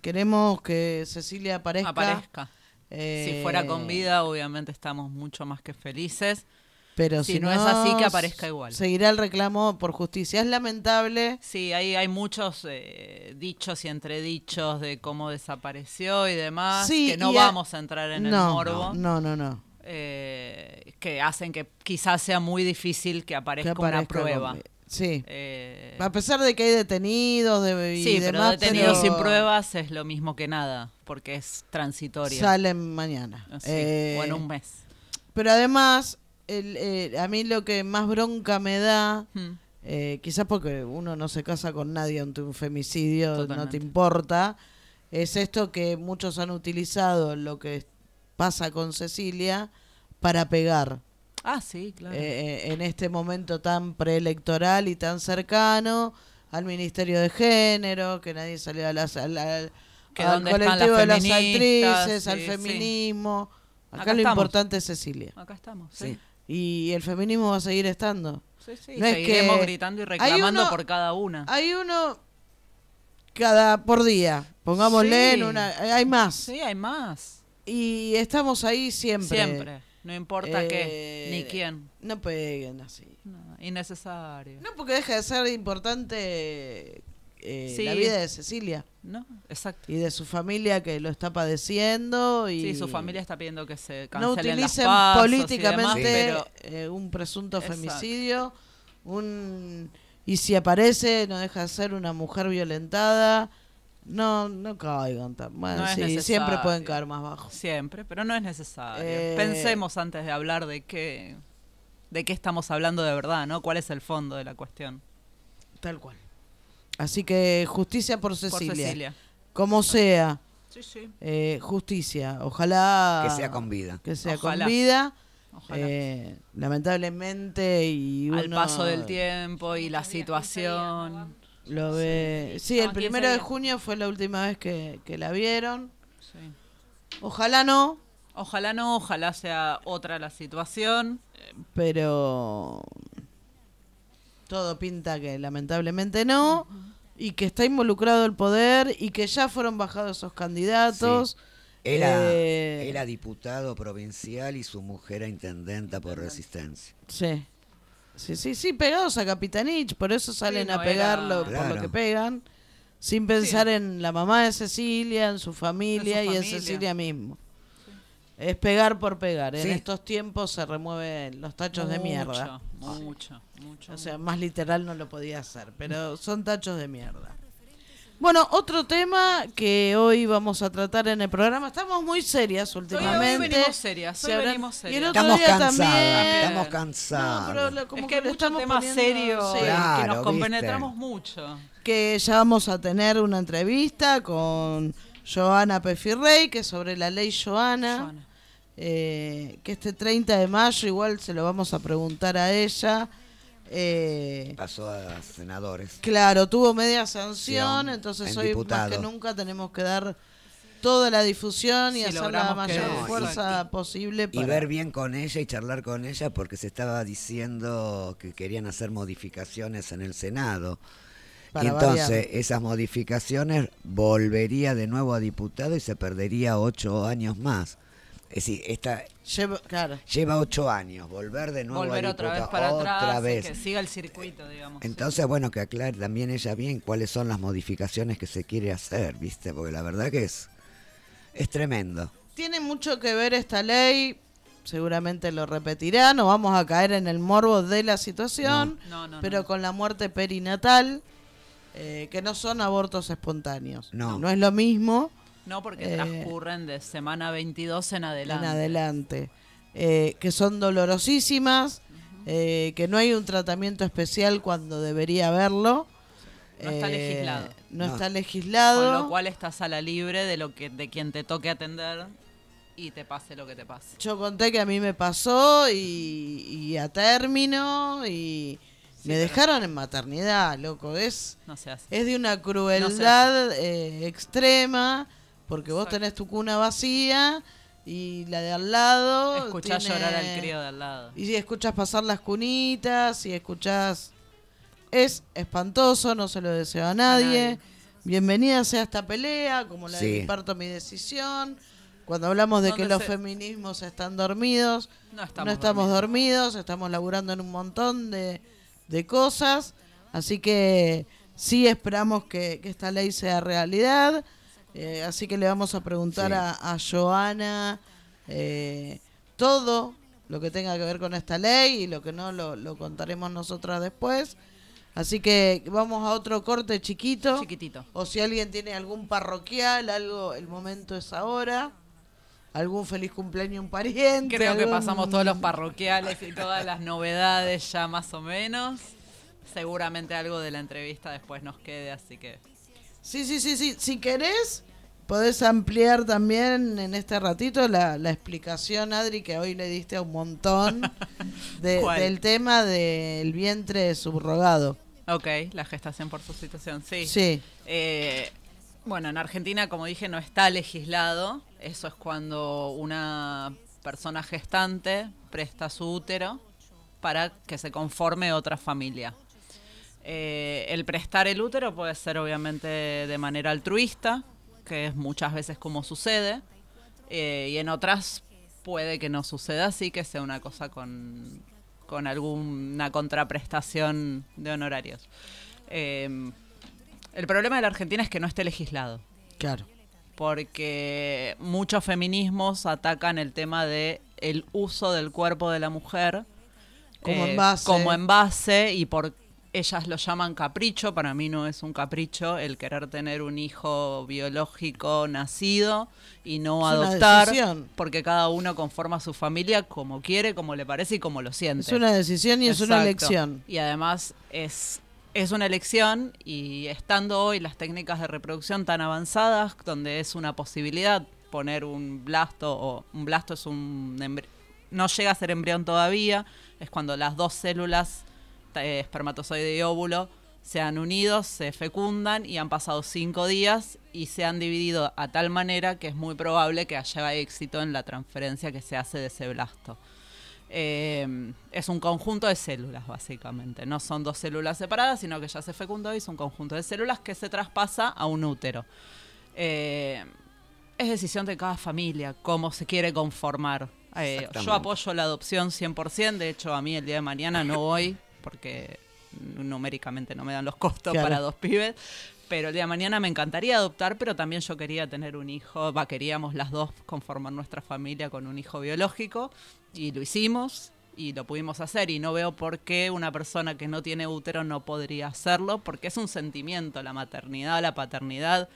Queremos que Cecilia aparezca. Aparezca. Eh, Si fuera con vida, obviamente estamos mucho más que felices. Pero si si, no es así, que aparezca igual. Seguirá el reclamo por justicia. Es lamentable. Sí, hay, hay muchos eh, dichos y entredichos de cómo desapareció y demás, Sí, que no vamos a entrar en no, el morbo. No, no, no. eh, que hacen que quizás sea muy difícil que Que aparezca, una prueba. con- Sí. Eh, A pesar de que hay detenidos de, y sí, pero detenidos pero sin pruebas es lo mismo que nada, porque es transitorio. Salen mañana. Sí, o en un mes. Pero además, el, eh, a mí lo que más bronca me da, Hmm. eh, quizás porque uno no se casa con nadie ante un femicidio, no te importa, es esto que muchos han utilizado, lo que pasa con Cecilia, para pegar. Ah, sí, claro. eh, en este momento tan preelectoral y tan cercano al Ministerio de Género, que nadie salió a las, al, al- Que al colectivo las de las actrices, al sí. feminismo. Acá, Acá lo estamos. importante es Cecilia. Acá estamos. Sí. Sí, Y el feminismo va a seguir estando. sí, sí. No es Seguiremos que- gritando y reclamando uno- por cada una. Hay uno cada por día. Pongámosle Sí. en una. Hay más. Sí, hay más. Y estamos ahí siempre. Siempre. No importa Eh, qué, ni quién. No peguen así. No, innecesario. No, porque deja de ser importante eh, Sí. la vida de Cecilia No, exacto. y de su familia que lo está padeciendo. Y Sí, su familia está pidiendo que se no cancelen las utilicen políticamente demás, eh, un presunto Exacto. femicidio. un Y si aparece, no deja de ser una mujer violentada. No, no caigan tan bueno, No sí, siempre pueden caer más bajo. siempre, pero no es necesario. Eh, Pensemos antes de hablar de qué de qué estamos hablando de verdad, ¿no? ¿Cuál es el fondo de la cuestión? Tal cual. Así que justicia por Por Cecilia. Como sea, Sí, sí. eh, justicia. Ojalá. Que sea con vida. Que sea Ojalá. con vida. Ojalá. Eh, lamentablemente y Al paso del tiempo y la situación. lo ve sí el No, 15 primero de junio fue la última vez que, que la vieron Sí. ojalá no Ojalá no, ojalá sea otra la situación. pero todo pinta que lamentablemente no y que está involucrado el poder y que ya fueron bajados esos candidatos Era, Eh, era diputado provincial y su mujer era intendenta por resistencia. Sí. Sí, sí, sí, pegados a Capitanich, por eso salen no a pegarlo era- por lo que pegan, sin pensar en la mamá de Cecilia, en su familia y en. Cecilia mismo. Es pegar por pegar. En Sí. estos tiempos se remueven los tachos de mierda. Mucho, mucho, mucho. O sea, más literal no lo podía hacer, pero son tachos de mierda. Bueno, otro tema que hoy vamos a tratar en el programa. Estamos muy serias últimamente. hoy venimos serias, Se hoy habrán- venimos Y el serias. otro Estamos día cansados, también. estamos No, pero como es que hay le muchos estamos temas poniendo- serios sí, que nos ¿viste? compenetramos mucho. que ya vamos a tener una entrevista con Joana Pefirrey, que es sobre la ley Joana, Joana. eh, que este 30 de mayo igual se lo vamos a preguntar a ella. Eh, Pasó a senadores. claro, tuvo media sanción, entonces en hoy diputado. más que nunca tenemos que dar toda la difusión y Si hacer la que- mayor No, y- fuerza posible Y ver bien con ella y charlar con ella porque se estaba diciendo que querían hacer modificaciones en el Senado. Para y entonces variar. esas modificaciones volvería de nuevo a diputado y se perdería ocho años más. Es decir, esta Lleva- claro. lleva ocho años, volver de nuevo Volver a otra diputado. vez para otra atrás, vez. que siga el circuito, digamos. Entonces, bueno, que aclare también ella bien cuáles son las modificaciones que se quiere hacer, ¿viste? Porque la verdad que es, es tremendo. Tiene mucho que ver esta ley, seguramente lo repetirá, no vamos a caer en el morbo de la situación, No, no, no, pero no. con la muerte perinatal, eh, que no son abortos espontáneos. No. No es lo mismo No, porque Eh, transcurren de semana 22 en adelante. en adelante, eh, que son dolorosísimas, eh, que no hay un tratamiento especial cuando debería haberlo. No está legislado. No, No. está legislado. Con lo cual estás a la libre de lo que de quien te toque atender y te pase lo que te pase. Yo conté que a mí me pasó y, y a término y me dejaron en maternidad, loco. Es, No se hace. es de una crueldad eh, extrema porque vos Exacto. tenés tu cuna vacía y la de al lado. Escuchás tiene- llorar al crío de al lado. Y si escuchas pasar las cunitas, y escuchás... Es espantoso, no se lo deseo a nadie. nadie. Bienvenida sea esta pelea, como la de Sí. mi parto, mi decisión. Cuando hablamos de que los feminismos están dormidos, No estamos, no estamos dormidos. estamos laburando en un montón de, de cosas. Así que sí esperamos que, que esta ley sea realidad. Eh, así que le vamos a preguntar Sí. a, a Joana eh, todo lo que tenga que ver con esta ley y lo que no lo, lo contaremos nosotras después. Así que vamos a otro corte chiquito. Chiquitito. O si alguien tiene algún parroquial, algo, el momento es ahora. Algún feliz cumpleaños un pariente. Creo que pasamos todos los parroquiales y todas las novedades ya más o menos. Seguramente algo de la entrevista después nos quede, así que Sí, sí, sí, sí. Si querés, podés ampliar también en este ratito la, la explicación, Adri, que hoy le diste a un montón <laughs> del tema del vientre subrogado. Ok, la gestación por sustitución, sí. Sí. Eh, bueno, en Argentina, como dije, no está legislado. Eso es cuando una persona gestante presta su útero para que se conforme otra familia. Eh, el prestar el útero puede ser obviamente de manera altruista, que es muchas veces como sucede, eh, y en otras puede que no suceda así, que sea una cosa con, con alguna contraprestación de honorarios. Eh, el problema de la Argentina es que no esté legislado Claro. porque muchos feminismos atacan el tema de el uso del cuerpo de la mujer eh, Como envase. como envase y por ellas lo llaman capricho, para mí no es un capricho el querer tener un hijo biológico nacido y no Es una adoptar, decisión. porque cada uno conforma su familia como quiere, como le parece y como lo siente. Es una decisión y es una elección. Y además es, es una elección y estando hoy las técnicas de reproducción tan avanzadas, donde es una posibilidad poner un blasto, o un blasto es un no llega a ser embrión todavía, es cuando las dos células, eh, espermatozoide y óvulo, se han unido, se fecundan y han pasado cinco días y se han dividido a tal manera que es muy probable que haya éxito en la transferencia que se hace de ese blasto. Eh, es un conjunto de células, básicamente. No son dos células separadas, sino que ya se fecundó y es un conjunto de células que se traspasa a un útero. Eh, es decisión de cada familia cómo se quiere conformar. Eh, yo apoyo la adopción 100%, de hecho a mí el día de mañana no voy porque numéricamente no me dan los costos Claro. para dos pibes, pero el día de mañana me encantaría adoptar, pero también yo quería tener un hijo, va, queríamos las dos conformar nuestra familia con un hijo biológico y lo hicimos y lo pudimos hacer y no veo por qué una persona que no tiene útero no podría hacerlo, porque es un sentimiento, la maternidad, la paternidad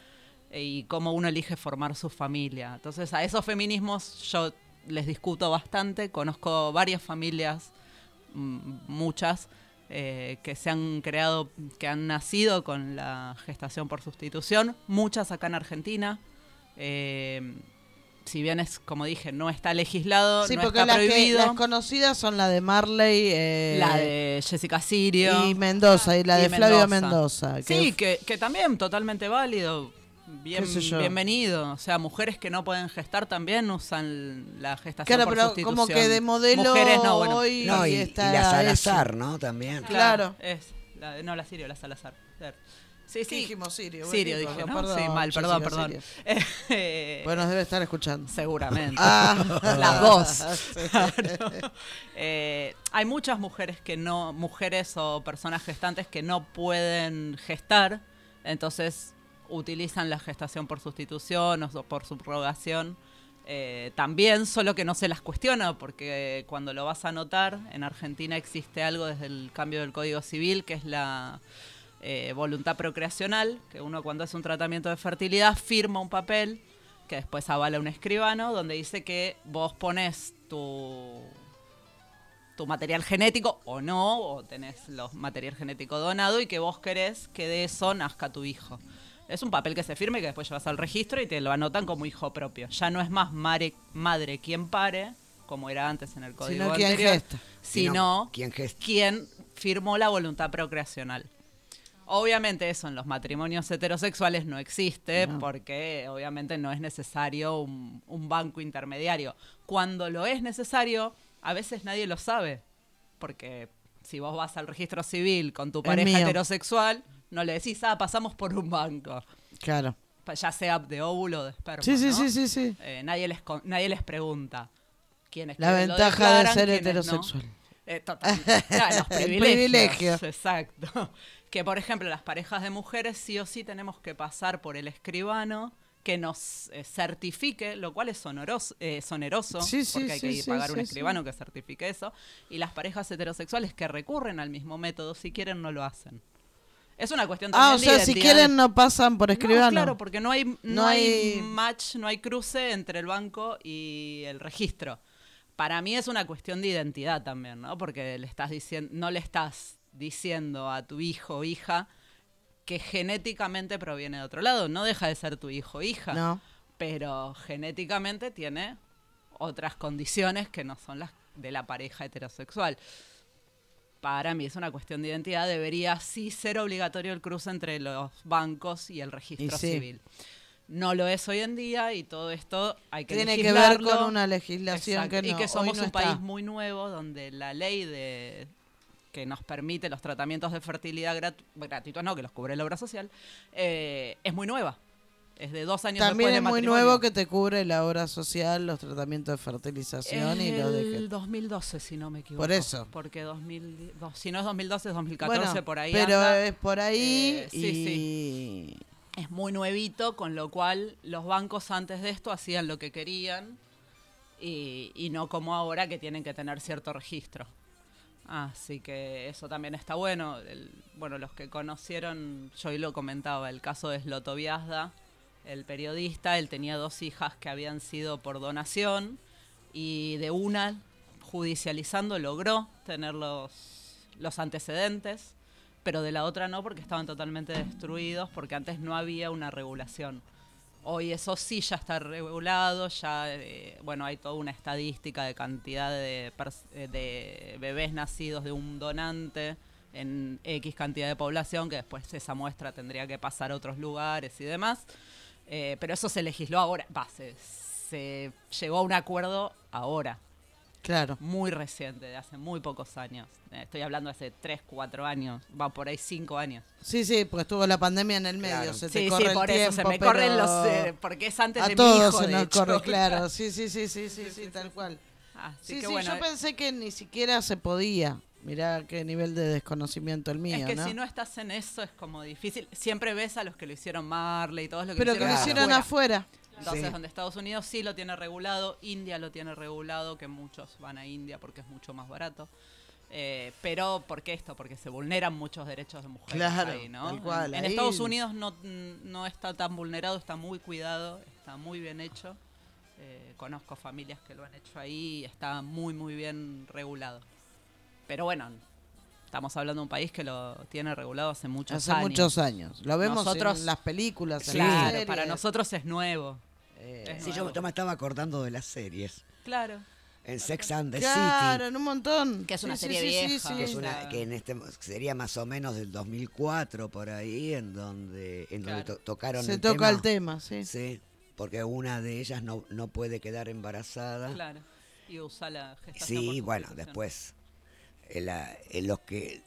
eh, y cómo uno elige formar su familia. Entonces a esos feminismos yo les discuto bastante, conozco varias familias, mm, muchas, eh, que se han creado, que han nacido con la gestación por sustitución, muchas acá en Argentina. Eh, si bien es, como dije, no está legislado, Sí, no porque está las, que- prohibido. las conocidas son la de Marley eh, la de Jessica Sirio. y Mendoza y la y de Flavio Mendoza. Mendoza. que Sí, que, que también totalmente válido. Bien, bienvenido. O sea, mujeres que no pueden gestar también usan la gestación Claro, por pero sustitución. como que de modelo Mujeres no, bueno. hoy No, y, y la. Salazar, ¿no? También. Claro. Es la de- no, la Sirio, la Salazar. Sí, ¿Qué sí. dijimos, Sirio? Sirio Bueno, dije, ¿no? perdón, sí, mal, perdón, Jessica perdón. Sirio. Eh, <laughs> Bueno, nos debe estar escuchando. Seguramente. Ah. <laughs> Las dos. <laughs> Sí. Claro. Eh, hay muchas mujeres que no, mujeres o personas gestantes que no pueden gestar, entonces utilizan la gestación por sustitución o por subrogación. eh, también, solo que no se las cuestiona, porque cuando lo vas a notar, en Argentina existe algo desde el cambio del Código Civil, que es la eh, voluntad procreacional, que uno cuando hace un tratamiento de fertilidad firma un papel que después avala un escribano, donde dice que vos pones tu, tu material genético o no, o tenés los material genético donado y que vos querés que de eso nazca tu hijo. Es un papel que se firme y que después llevas al registro y te lo anotan como hijo propio. Ya no es más mare- madre quien pare, como era antes en el código Sino quien anterior, gesta. sino Sino quien gesta. quien firmó la voluntad procreacional. Obviamente eso en los matrimonios heterosexuales no existe No. porque obviamente no es necesario un, un banco intermediario. Cuando lo es necesario, a veces nadie lo sabe. Porque si vos vas al registro civil con tu pareja heterosexual, no le decís, ah, pasamos por un banco. Claro. Ya sea de óvulo o de esperma. Sí, sí, ¿no? sí, sí, sí. Eh, nadie, les nadie les pregunta quiénes La lo ventaja de ser no. Eh, total. <laughs> Claro, los privilegios. privilegio. Exacto. Que, por ejemplo, las parejas de mujeres sí o sí tenemos que pasar por el escribano que nos eh, certifique, lo cual es oneroso, eh, es oneroso Sí, sí, porque hay que ir sí, pagar un escribano que certifique eso. Y las parejas heterosexuales que recurren al mismo método, si quieren, no lo hacen. Es una cuestión también Ah, o de sea, si quieren no pasan por escribano. No, claro, porque no hay, no, No hay... hay- match, no hay cruce entre el banco y el registro. Para mí es una cuestión de identidad también, ¿no? Porque le estás diciendo, no le estás diciendo a tu hijo o hija que genéticamente proviene de otro lado. No deja de ser tu hijo o hija, No. pero genéticamente tiene otras condiciones que no son las de la pareja heterosexual. Para mí es una cuestión de identidad. Debería sí ser obligatorio el cruce entre los bancos y el registro Y sí. civil. No lo es hoy en día y todo esto hay que Tiene que ver con una legislación Exacto, que y no, que hoy somos no un está. país muy nuevo donde la ley de que nos permite los tratamientos de fertilidad gratu- gratuitos, no, que los cubre la obra social, eh, es muy nueva. Es de dos años También después es de muy nuevo que te cubre la obra social, los tratamientos de fertilización y lo de que... 2012, si no me equivoco. Por eso. Porque 2000, do- si no es 2012, es 2014, Bueno, por ahí pero anda. es por ahí Eh, sí, y... es muy nuevito, con lo cual los bancos antes de esto hacían lo que querían y, no como ahora que tienen que tener cierto registro. Así que eso también está bueno. Bueno, los que conocieron, yo hoy lo comentaba, el caso de Slotoviazda, el periodista, él tenía dos hijas que habían sido por donación y de una, judicializando, logró tener los, los antecedentes, pero de la otra no porque estaban totalmente destruidos, porque antes no había una regulación. Hoy eso sí ya está regulado, ya, eh, bueno, hay toda una estadística de cantidad eh, de bebés nacidos de un donante en X cantidad de población, que después esa muestra tendría que pasar a otros lugares y demás. Eh, pero eso se legisló ahora, se, se llegó a un acuerdo ahora, Claro. muy reciente, de hace muy pocos años. Eh, estoy hablando de hace 3, 4 años, va por ahí 5 años. Sí, sí, pues estuvo la pandemia en el medio, Claro. se te Sí, corre sí, el por eso se tiempo, me corren los... eh, porque es antes a de mi todos hijo, se de nos hecho. corre, <laughs> claro. Sí, sí, sí, sí, sí, sí, tal cual. Sí, sí, bueno, yo pensé que ni siquiera se podía. Mirá qué nivel de desconocimiento el mío, es que ¿no? si no estás en eso es como difícil. Siempre ves a los que lo hicieron Marley y todos los que Pero lo que lo hicieron hicieron afuera. Entonces, Sí. donde Estados Unidos sí lo tiene regulado, India lo tiene regulado, que muchos van a India porque es mucho más barato. Eh, pero, ¿por qué esto? Porque se vulneran muchos derechos de mujeres Claro, ahí, ¿no? tal cual, en ahí- Estados Unidos no, no está tan vulnerado, está muy cuidado, está muy bien hecho. Eh, conozco familias que lo han hecho ahí y está muy, muy bien regulado. Pero bueno, estamos hablando de un país que lo tiene regulado hace muchos Hace años. muchos años. Lo vemos Nosotros- en las películas, en Claro, las series. para nosotros es nuevo. Eh, Sí, nuevo. yo, yo me estaba acordando de las series. Claro. En Sex and the claro, City. en un montón. Que es una Sí, serie sí, vieja. sí, Que, es sí. una, Claro. que en este sería más o menos del 2004 por ahí en donde en donde Claro. to- tocaron Se el toca tema. el tema, sí. Sí, porque una de ellas no, no puede quedar embarazada. Claro. Y usa la gestación. por Sí, bueno, después eh, la- eh, los que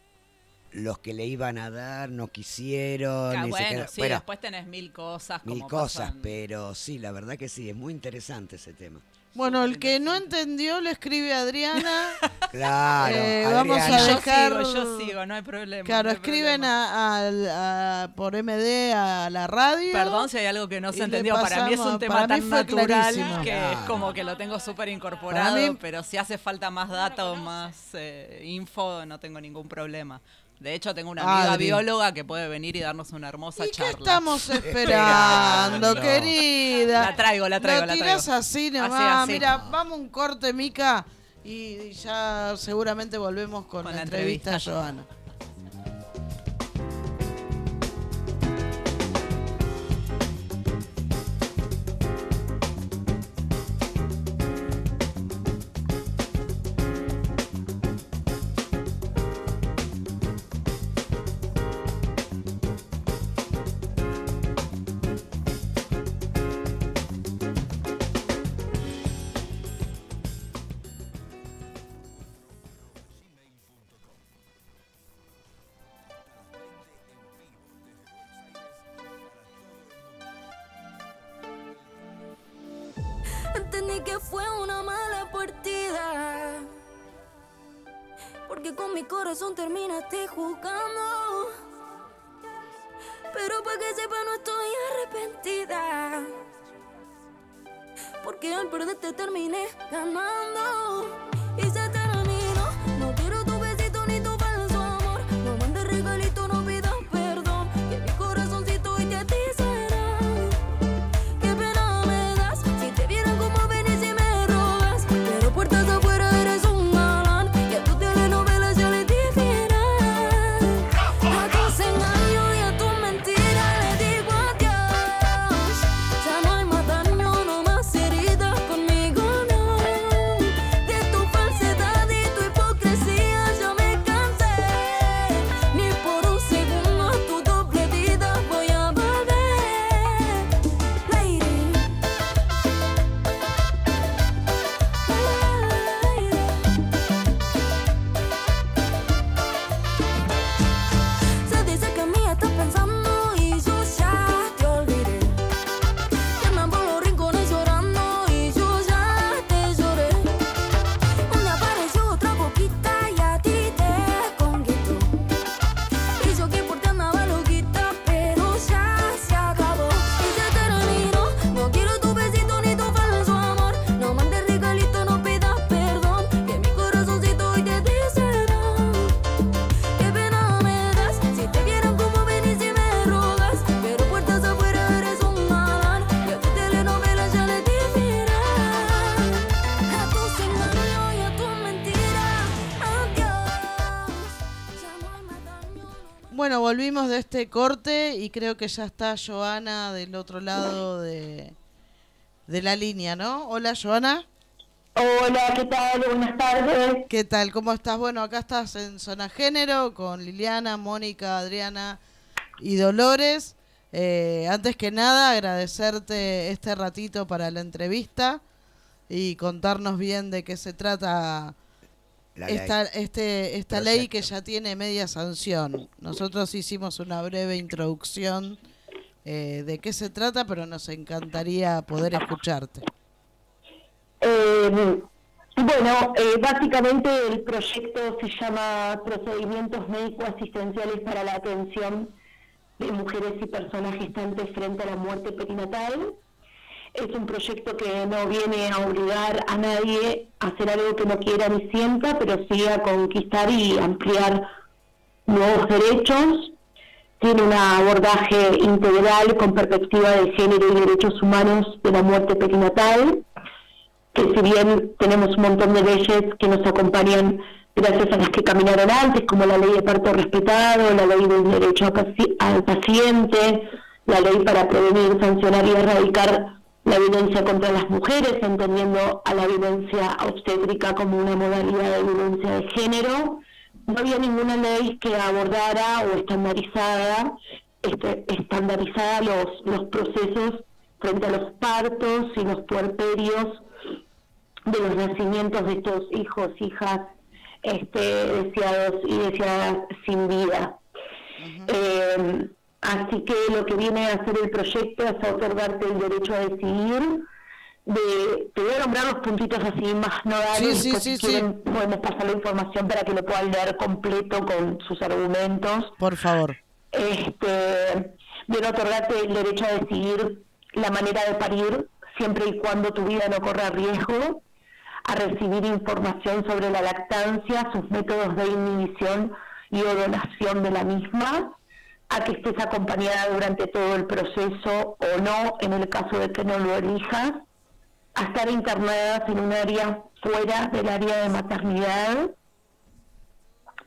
los que le iban a dar no quisieron. Ah, bueno, sí, bueno, después tenés mil cosas. mil como cosas, pasan- pero sí, la verdad que sí, es muy interesante ese tema. Bueno, el que no entendió le escribe a Adriana. <laughs> Claro, Eh, vamos a Adriana. Yo dejar- sigo, yo sigo, no hay problema. Claro, no hay escriben problema. a, a- a- por MD a la radio. Perdón si hay algo que no se entendió. Para mí es pasamos- un tema tan natural clarísimo. que es Claro. como que lo tengo súper incorporado. Mí- pero si hace falta más data o más eh, info, no tengo ningún problema. De hecho, tengo una amiga Adri. bióloga que puede venir y darnos una hermosa ¿Y qué charla. estamos <laughs> esperando, querida? La traigo, la traigo, la tirás traigo. así Así, nomás. así. Mira, vamos un corte, Mica, y ya seguramente volvemos con, Con la la entrevista a entrevista. Joana. Terminaste este corte y creo que ya está Joana del otro lado de, de la línea, ¿no? Hola, Joana. Hola, ¿qué tal? Buenas tardes. ¿Qué tal? ¿Cómo estás? Bueno, acá estás en Zona Género con Liliana, Mónica, Adriana y Dolores. Eh, antes que nada, agradecerte este ratito para la entrevista y contarnos bien de qué se trata La ley. esta, este, esta ley que ya tiene media sanción. Nosotros hicimos una breve introducción eh, de qué se trata, pero nos encantaría poder escucharte. Eh, bueno, eh, básicamente el proyecto se llama Procedimientos Médico-Asistenciales para la Atención de Mujeres y Personas Gestantes frente a la Muerte Perinatal. Es un proyecto que no viene a obligar a nadie a hacer algo que no quiera ni sienta, pero sí a conquistar y ampliar nuevos derechos. Tiene un abordaje integral con perspectiva de género y derechos humanos de la muerte perinatal que si bien tenemos un montón de leyes que nos acompañan gracias a las que caminaron antes, como la ley de parto respetado, la ley del derecho al paciente, la ley para prevenir, sancionar y erradicar la violencia contra las mujeres, entendiendo a la violencia obstétrica como una modalidad de violencia de género, no había ninguna ley que abordara o estandarizada, este, estandarizada los, los procesos frente a los partos y los puerperios de los nacimientos de estos hijos, hijas este, deseados y deseadas sin vida. Eh, así que lo que viene a hacer el proyecto es otorgarte el derecho a decidir. De, te voy a nombrar los puntitos así más nodales, Sí, sí, sí, si quieren podemos pasar la información para que lo puedan leer completo con sus argumentos Por favor. este, viene a otorgarte el derecho a decidir la manera de parir siempre y cuando tu vida no corra riesgo, a recibir información sobre la lactancia, sus métodos de inhibición y o donación de la misma, a que estés acompañada durante todo el proceso o no, en el caso de que no lo elijas, a estar internadas en un área fuera del área de maternidad,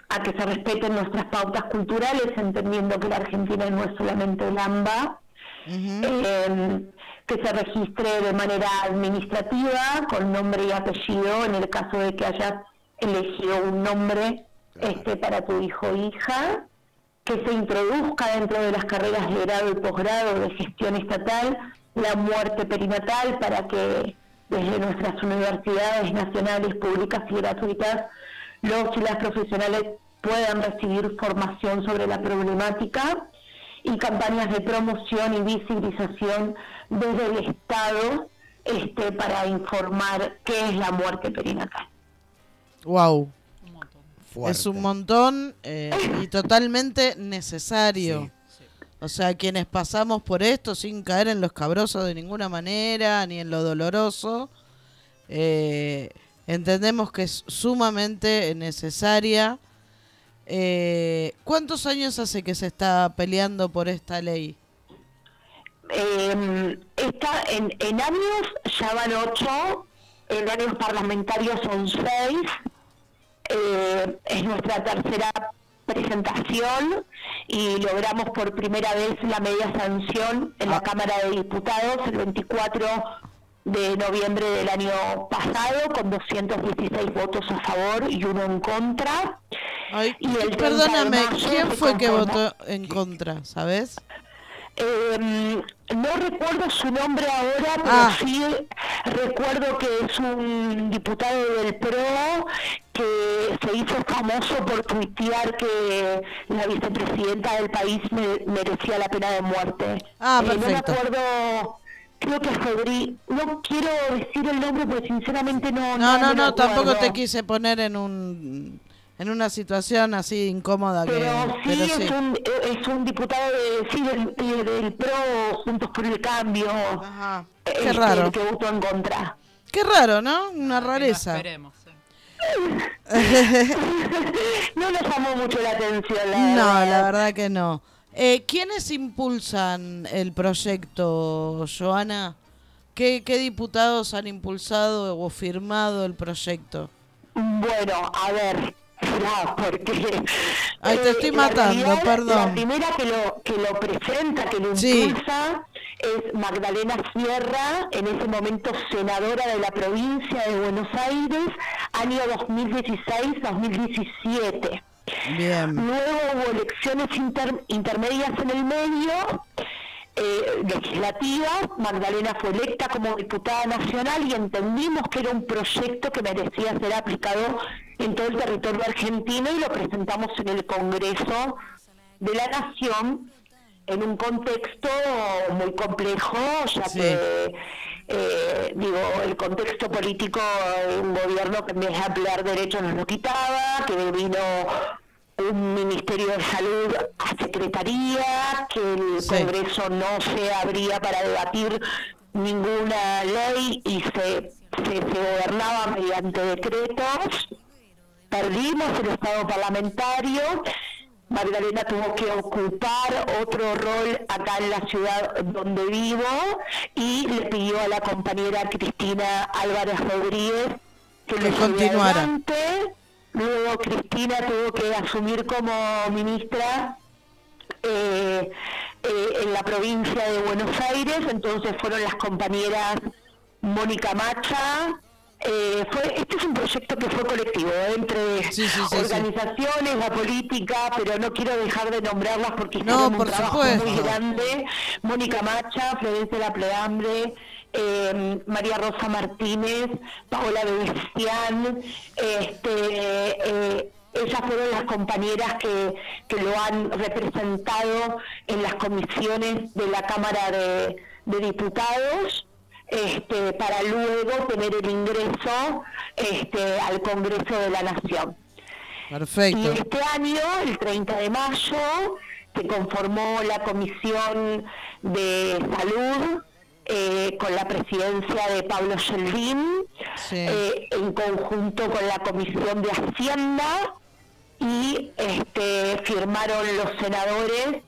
a que se respeten nuestras pautas culturales, entendiendo que la Argentina no es solamente el AMBA, eh, que se registre de manera administrativa, con nombre y apellido, en el caso de que hayas elegido un nombre este, para tu hijo o hija, que se introduzca dentro de las carreras de grado y posgrado de gestión estatal la muerte perinatal para que desde nuestras universidades nacionales, públicas y gratuitas, los y las profesionales puedan recibir formación sobre la problemática y campañas de promoción y visibilización desde el Estado este, para informar qué es la muerte perinatal. Wow. Fuerte. Es un montón eh, y totalmente necesario. O sea, quienes pasamos por esto sin caer en los cabrosos de ninguna manera, ni en lo doloroso, eh, entendemos que es sumamente necesaria. Eh, ¿Cuántos años hace que se está peleando por esta ley? Eh, está en, en años ya van ocho, en años parlamentarios son seis, eh, es nuestra tercera presentación y logramos por primera vez la media sanción en la Cámara de Diputados el 24 de noviembre del año pasado con 216 votos a favor y uno en contra. Ay, Y el 30 de perdóname, ¿quién fue que votó en contra? ¿Sabes? Eh, no recuerdo su nombre ahora, pero Ah. sí recuerdo que es un diputado del PRO que se hizo famoso por tuitear que la vicepresidenta del país me- merecía la pena de muerte. Ah, Eh, no me acuerdo, creo que Fedri, no quiero decir el nombre porque sinceramente no... No, no, no, tampoco te quise poner en un en una situación así incómoda que Pero sí, pero sí. Es, un, es un diputado de, sí, del, de- del PRO, Juntos por el Cambio. Ajá. eh, Qué este, raro. el que votó en contra. Qué raro, ¿no? Una No rareza. esperemos. <laughs> No le llamó mucho la atención, la No, verdad. la verdad que no. Eh, ¿Quiénes impulsan el proyecto, Joana? ¿Qué, ¿Qué diputados han impulsado o firmado el proyecto? Bueno, a ver, No, porque... Ay, te estoy la matando, realidad, perdón. La primera que lo, que lo presenta, que lo Sí. impulsa, es Magdalena Sierra, en ese momento senadora de la provincia de Buenos Aires, año 2016-2017. Bien. Luego hubo elecciones inter- intermedias en el medio, eh, legislativas. Magdalena fue electa como diputada nacional y entendimos que era un proyecto que merecía ser aplicado en todo el territorio argentino y lo presentamos en el Congreso de la Nación en un contexto muy complejo, ya Sí. que eh, digo, el contexto político un gobierno que en vez de ampliar derechos nos lo quitaba, que vino un Ministerio de Salud a Secretaría, que el Sí. Congreso no se abría para debatir ninguna ley y se, se, se gobernaba mediante decretos. Perdimos el Estado parlamentario. Magdalena tuvo que ocupar otro rol acá en la ciudad donde vivo y le pidió a la compañera Cristina Álvarez Rodríguez que, Que continuara. adelante. Luego Cristina tuvo que asumir como ministra eh, eh, en la provincia de Buenos Aires, entonces fueron las compañeras Mónica Macha. Eh, fue, este es un proyecto que fue colectivo, ¿eh? entre Sí, sí, sí, sí. organizaciones, la política, pero no quiero dejar de nombrarlas porque No, por un trabajo supuesto. muy grande. Mónica Macha, Florencia La Pleambre, eh, María Rosa Martínez, Paola Bebestián, este, eh, ellas fueron las compañeras que, que lo han representado en las comisiones de la Cámara de, de Diputados. Este, para luego tener el ingreso este, al Congreso de la Nación. Y Perfecto. este año, el 30 de mayo, se conformó la Comisión de Salud eh, con la presidencia de Pablo Shelvin, Sí. eh, en conjunto con la Comisión de Hacienda y este, firmaron los senadores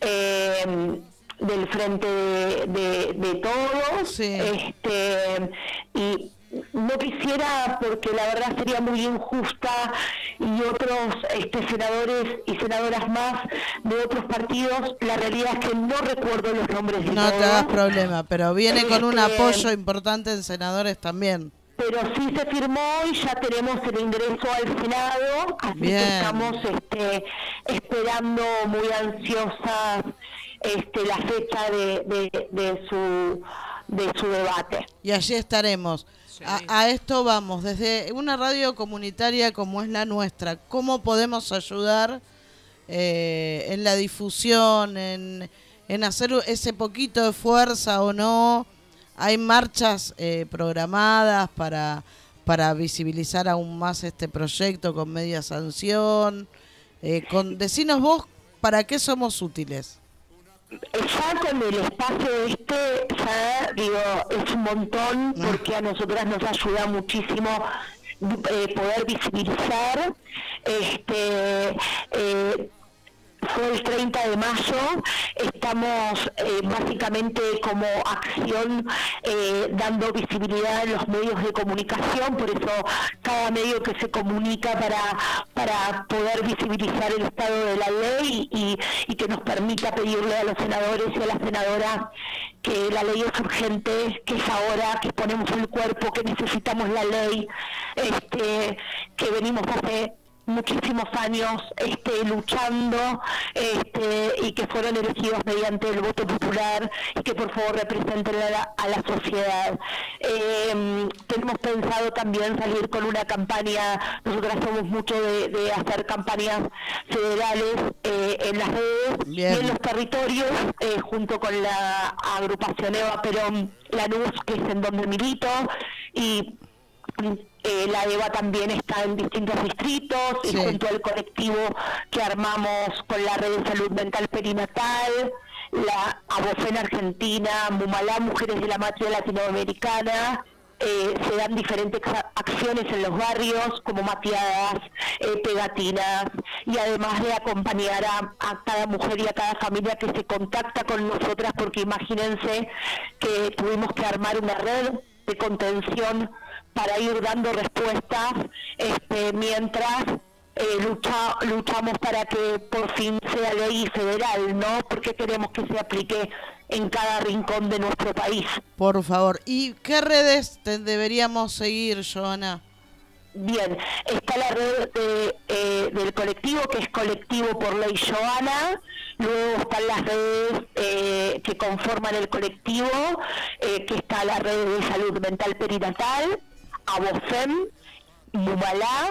eh, del Frente de, de- de Todos. Sí. Este, y no quisiera, porque la verdad sería muy injusta, y otros este, senadores y senadoras más de otros partidos, la realidad es que no recuerdo los nombres de No te todos, hagas problema, pero viene con un Este, apoyo importante en senadores también. pero sí se firmó y ya tenemos el ingreso al Senado, así Bien. que estamos este, esperando muy ansiosas este, la fecha de, de, de su de su debate. Y allí estaremos. A, a esto vamos, desde una radio comunitaria como es la nuestra, ¿cómo podemos ayudar eh, en la difusión, en, en hacer ese poquito de fuerza o no? Hay marchas eh, programadas para, para visibilizar aún más este proyecto con media sanción. Eh, con, decinos vos, ¿para qué somos útiles? Ya con el espacio este, ya digo, es un montón porque a nosotras nos ayuda muchísimo eh, poder visibilizar. Este, eh, fue el 30 de mayo, estamos eh, básicamente como acción eh, dando visibilidad en los medios de comunicación, por eso cada medio que se comunica para, para poder visibilizar el estado de la ley y, que nos permita pedirle a los senadores y a las senadoras que la ley es urgente, que es ahora, que ponemos el cuerpo, que necesitamos la ley, este, que venimos hace muchísimos años este, luchando este, y que fueron elegidos mediante el voto popular y que por favor representen a la, a la sociedad. Eh, tenemos pensado también salir con una campaña, nosotras somos mucho de, de hacer campañas federales eh, en las redes Bien. y en los territorios, eh, junto con la agrupación Eva Perón Lanús, que es en donde milito, y eh, la EVA también está en distintos distritos Sí. y junto al colectivo que armamos con la red de salud mental perinatal, la ABOFEN Argentina, Mumalá, Mujeres de la Matria Latinoamericana, eh, se dan diferentes acciones en los barrios como mateadas, eh, pegatinas y además de acompañar a, a cada mujer y a cada familia que se contacta con nosotras porque imagínense que tuvimos que armar una red de contención para ir dando respuestas este, mientras eh, lucha- luchamos para que por fin sea ley federal, ¿no? Porque queremos que se aplique en cada rincón de nuestro país. Por favor. ¿Y qué redes te deberíamos seguir, Joana? Bien, está la red de, eh, del colectivo, que es Colectivo por Ley Joana. Luego están las redes eh, que conforman el colectivo, eh, que está la red de salud mental perinatal, ABOFEM, Mumalá,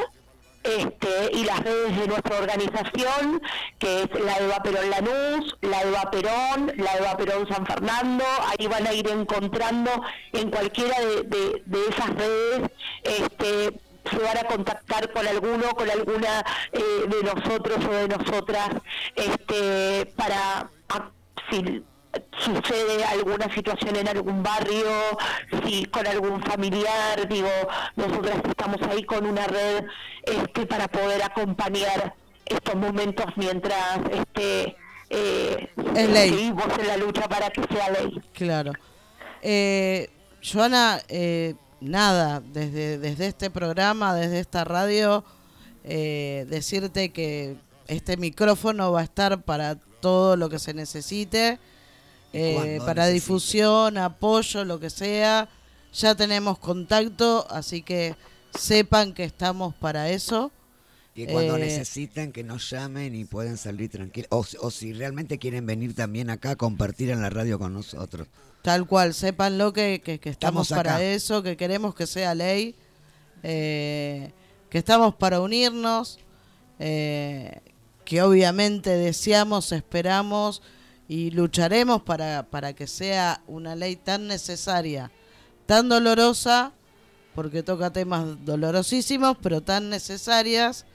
este, y las redes de nuestra organización, que es la Eva Perón Lanús, la Eva Perón, la Eva Perón San Fernando, ahí van a ir encontrando en cualquiera de, de- de esas redes, este, se van a contactar con alguno, con alguna eh, de nosotros o de nosotras, este, para si sucede alguna situación en algún barrio, si con algún familiar, digo, nosotras estamos ahí con una red este, para poder acompañar estos momentos mientras este, eh, Es ley. seguimos en la lucha para que sea ley. Claro. Eh, Joana, eh, nada, desde, desde este programa, desde esta radio, eh, decirte que este micrófono va a estar para todo lo que se necesite, eh, para necesite. difusión, apoyo, lo que sea. Ya tenemos contacto, así que sepan que estamos para eso. Y cuando Eh, necesiten que nos llamen y pueden salir tranquilos. O, si- o si realmente quieren venir también acá a compartir en la radio con nosotros. Tal cual, sépanlo que, que, que estamos, Estamos para eso, que queremos que sea ley, eh, que estamos para unirnos, eh, que obviamente deseamos, esperamos y lucharemos para, para que sea una ley tan necesaria, tan dolorosa, porque toca temas dolorosísimos, pero tan necesarias.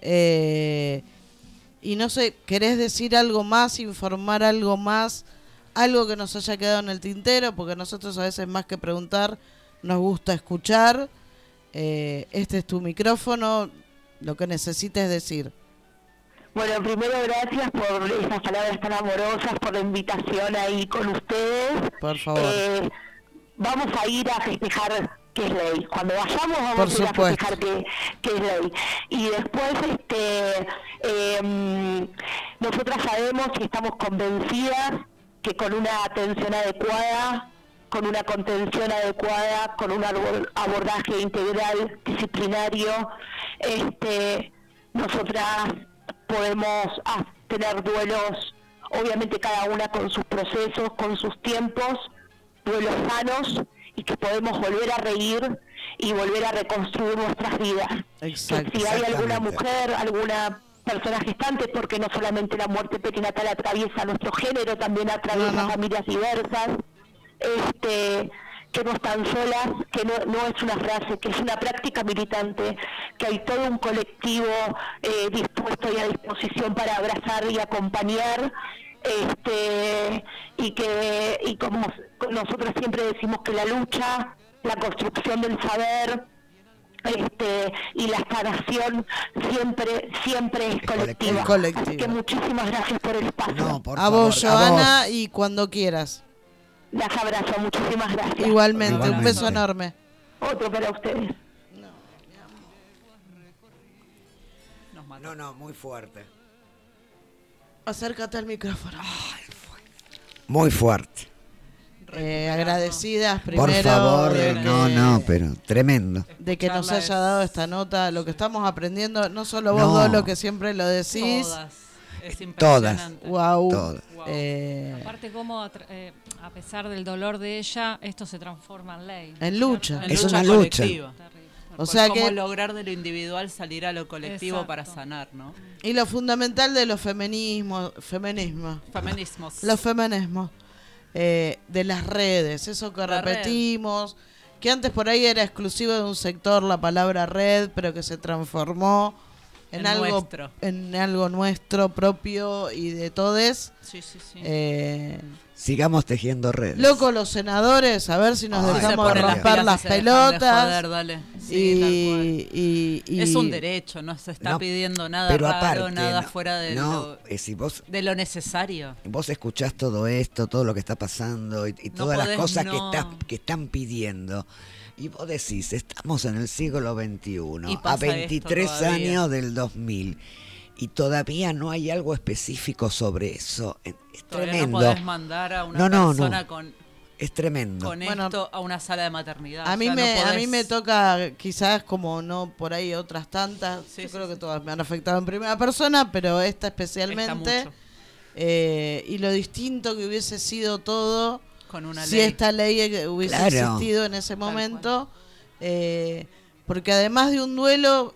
eh, y no sé, ¿querés decir algo más, informar algo más? Algo que nos haya quedado en el tintero, porque nosotros a veces más que preguntar, nos gusta escuchar. Eh, este es tu micrófono, lo que necesites decir. Bueno, primero gracias por esas palabras tan amorosas, por la invitación ahí con ustedes. Por favor. Eh, vamos a ir a festejar que es ley. Cuando vayamos vamos a ir a festejar que, que es ley. Y después, este, eh, nosotras sabemos y estamos convencidas que con una atención adecuada, con una contención adecuada, con un abor- abordaje integral, disciplinario, este, nosotras podemos ah, tener duelos, obviamente cada una con sus procesos, con sus tiempos, duelos sanos y que podemos volver a reír y volver a reconstruir nuestras vidas. Exacto. Que si hay alguna mujer, alguna persona gestante, porque no solamente la muerte perinatal atraviesa nuestro género, también atraviesa familias diversas, este que no están solas, que no, no es una frase, que es una práctica militante, que hay todo un colectivo eh, dispuesto y a disposición para abrazar y acompañar, este y que y como nosotros siempre decimos que la lucha, la construcción del saber, este y la sanación siempre siempre es colectiva. Así que muchísimas gracias por el espacio. No, por a favor. vos, Joana, y cuando quieras. Las abrazo, muchísimas gracias. Igualmente, un Igualmente. beso enorme. Otro para ustedes. No, no, muy fuerte. Acércate al micrófono. Muy fuerte. Eh, agradecidas primero Por favor, de, no, que- no, pero tremendo. de que nos haya es- dado esta nota, lo que estamos aprendiendo, no solo vos No. dos, lo que siempre lo decís. Todas. Es Todas. Wow. Todas. Wow. Eh, Aparte, cómo atra- eh, a pesar del dolor de ella, esto se transforma en ley. En lucha. En Es lucha una lucha. Terrible. o sea cómo que, lograr de lo individual salir a lo colectivo Exacto. para sanar, ¿no? y lo fundamental de los feminismos, feminismo, Feminismos. los feminismos, eh, de las redes, eso que La red. repetimos, que antes por ahí era exclusivo de un sector la palabra red, pero que se transformó en, En algo nuestro. en algo nuestro propio y de todes. Sí, sí, sí. Eh, Sigamos tejiendo redes. loco los senadores, a ver si nos Ay, Se dejamos las romper las se pelotas. joder, dale. Sí, y, tal y- y- Es un derecho, no se está No, pidiendo nada pero raro, aparte, nada no, fuera de, no, lo, eh, si vos de lo necesario. vos escuchás todo esto, todo lo que está pasando y, y No todas las podés cosas no. que, estás, que están pidiendo. Y vos decís, estamos en el siglo XXI, Y a pasa esto 23 todavía. años del 2000, y todavía no hay algo específico sobre eso. Es Todavía tremendo. no podés mandar a una No, no, no. persona con, Es tremendo. con Bueno, esto a una sala de maternidad. A O mí, no me, a mí me toca, quizás como no por ahí otras tantas, Sí, yo sí, creo que todas me han afectado en primera persona, pero esta Está especialmente, mucho. eh, y lo distinto que hubiese sido todo con una si ley. esta ley eh, hubiese Claro. existido en ese momento, eh, porque además de un duelo,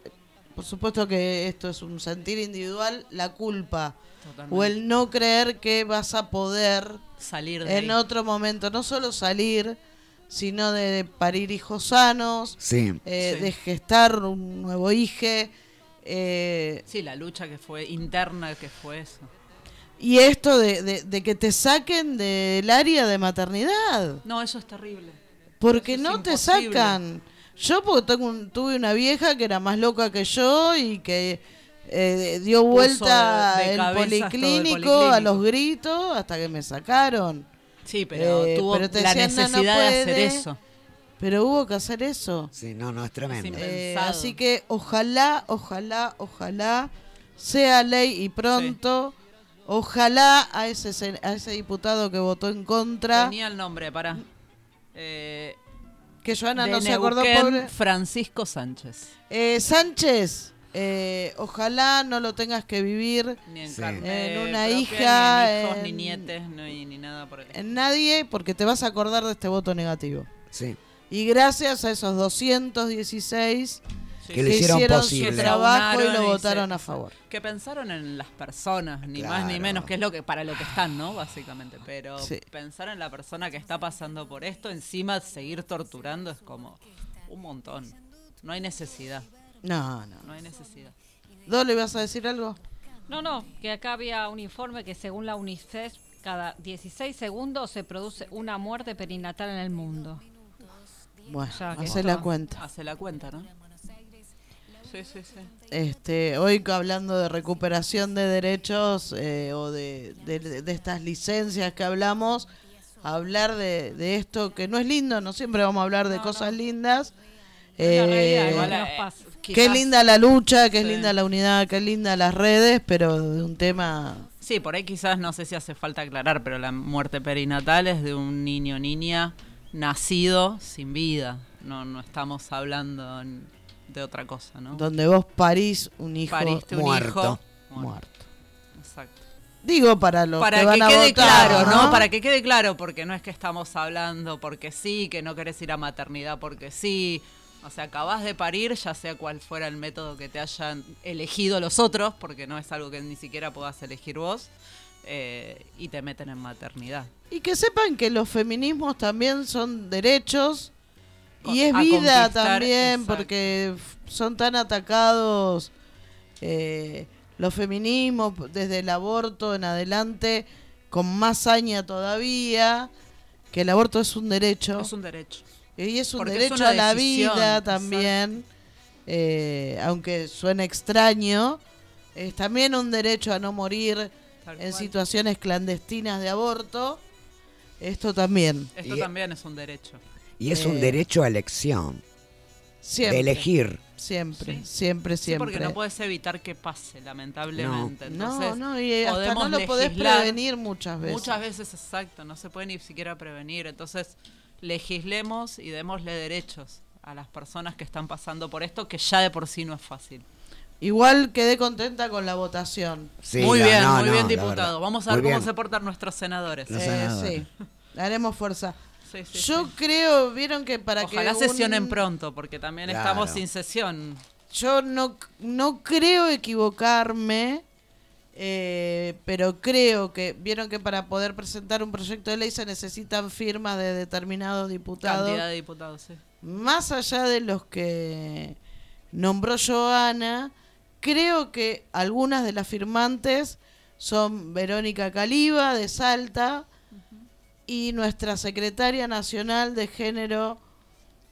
por supuesto que esto es un sentir individual, la culpa Totalmente. o el no creer que vas a poder salir de en ahí. otro momento, no solo salir, sino de parir hijos sanos, Sí. eh, Sí. de gestar un nuevo hijo. eh, Sí, la lucha que fue interna que fue eso. Y esto de, de- de que te saquen del área de maternidad. No, eso es terrible. Porque es no te sacan. Yo porque tengo un- tuve una vieja que era más loca que yo y que eh, dio vuelta de el policlínico, a los gritos hasta que me sacaron. Sí, pero Eh, tuvo pero te la decían, "No, no necesidad de hacer puede". eso. Pero hubo que hacer eso. Sí, no, no, es tremendo. Eh, así que ojalá, ojalá, ojalá sea ley y pronto. Ojalá a ese, a ese diputado que votó en contra, Tenía el nombre, para. Eh, que Joana no se acordó, pobre. Francisco Sánchez. Eh, Sánchez, eh, ojalá no lo tengas que vivir Ni en Sí. carne En una propia, hija, ni en hijos, ni nietes, ni nada por el en nadie porque te vas a acordar de este voto negativo. Sí. Y gracias a esos 216 Sí, Que lo que hicieron hicieron posible. su Que trabajo y lo y votaron se- a favor. Que pensaron en las personas, ni más ni menos, que es lo que para lo que están, ¿no? Básicamente. Pero Sí. pensar en la persona que está pasando por esto, encima seguir torturando es como un montón. No hay necesidad, No, no. no hay necesidad. ¿Dole vas a decir algo? No, no, que acá había un informe que según la UNICEF, cada 16 segundos se produce una muerte perinatal en el mundo. Bueno, que hace la cuenta. Hace la cuenta, ¿no? Sí, sí, sí. Este, hoy hablando de recuperación de derechos eh, o de, de- de estas licencias que hablamos, hablar de, de esto que no es lindo, no siempre vamos a hablar de No, cosas no. lindas. Realidad, Eh, igual eh, qué linda la lucha, qué Sí. linda la unidad, qué linda las redes, pero de un tema... Sí, por ahí quizás no sé si hace falta aclarar, pero la muerte perinatal es de un niño o niña nacido sin vida. No, no estamos hablando en- de otra cosa, ¿no? donde vos parís un hijo Pariste un muerto. hijo muerto. Exacto. Digo para los Para que que, van a quede votar, claro, ¿no? ¿no? Para que quede claro, porque no es que estamos hablando porque sí, que no querés ir a maternidad porque sí. O sea, acabás de parir, ya sea cual fuera el método que te hayan elegido los otros, porque no es algo que ni siquiera puedas elegir vos, eh, y te meten en maternidad. Y que sepan que los feminismos también son derechos y es A vida también exacto. porque son tan atacados eh, los feminismos desde el aborto en adelante con más saña todavía que el aborto es un derecho Es un derecho. y es un porque derecho a la decisión, vida también eh, aunque suene extraño es también un derecho a no morir Tal en cual. situaciones clandestinas de aborto. Esto también. Esto Y- también es un derecho. Y es Eh, un derecho a elección, Siempre. de elegir. Siempre, Sí. siempre, Sí, siempre. porque no puedes evitar que pase, lamentablemente. No, Entonces, no, y hasta podemos no lo podés prevenir muchas veces. Muchas veces, exacto, no se puede ni siquiera prevenir. Entonces, legislemos y démosle derechos a las personas que están pasando por esto, que ya de por sí no es fácil. Igual quedé contenta con la votación. Sí, muy la- bien, no, muy no, bien, diputado. Vamos a ver cómo se portan nuestros senadores. Eh, senadores. sí, haremos fuerza. Sí, sí, Yo sí. creo, vieron que para Ojalá que sesionen un- pronto, porque también Claro. estamos sin sesión. Yo no, no creo equivocarme, eh, pero creo que, vieron que para poder presentar un proyecto de ley se necesitan firmas de determinados diputados. Cantidad de diputados, sí. más allá de los que nombró Joana, creo que algunas de las firmantes son Verónica Caliba de Salta y nuestra secretaria nacional de género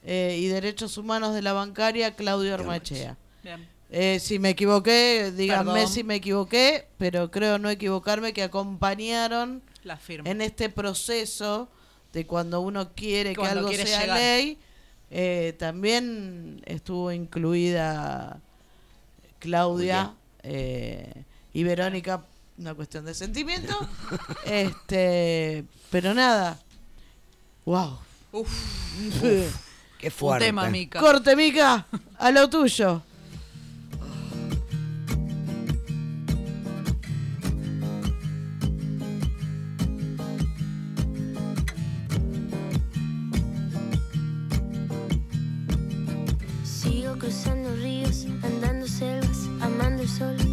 eh, y Derechos Humanos de la Bancaria, Claudio Armachea. Bien. Eh, si me equivoqué, díganme Perdón. si me equivoqué, pero creo no equivocarme que acompañaron La firma. en este proceso de cuando uno quiere Cuando que algo quiere sea llegar. ley, eh, también estuvo incluida Claudia eh, y Verónica, una cuestión de sentimiento. este, pero nada. Wow. Uf, Qué un fuerte. tema, Mica. Corte, Mica, a lo tuyo. Sigo cruzando ríos, andando selvas, amando el sol.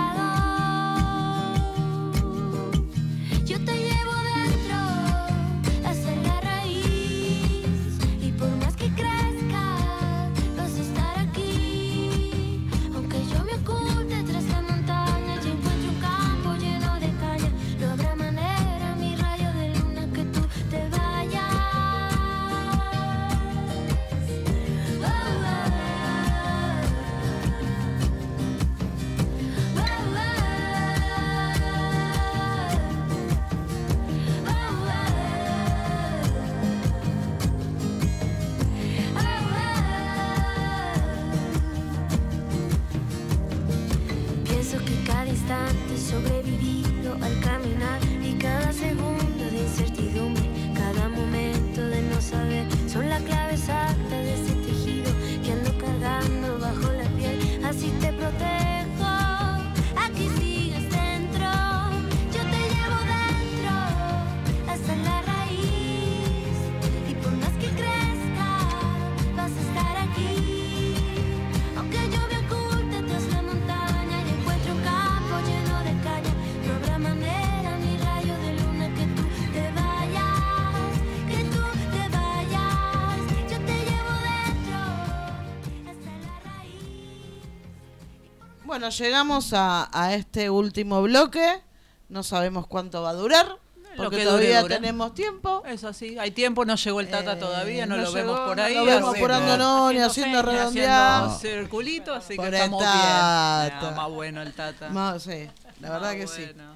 Bueno, llegamos a, a este último bloque. No sabemos cuánto va a durar, porque que dure, todavía dura. tenemos tiempo. Es así, hay tiempo, no llegó el Tata Eh, todavía, no, no lo vemos llegó, por no ahí. lo vemos así apurándonos que- ni haciendo haciendo circulito, así Por que estamos bien. Tata. Ah, más bueno el Tata. No, sí, la verdad Más que sí. bueno.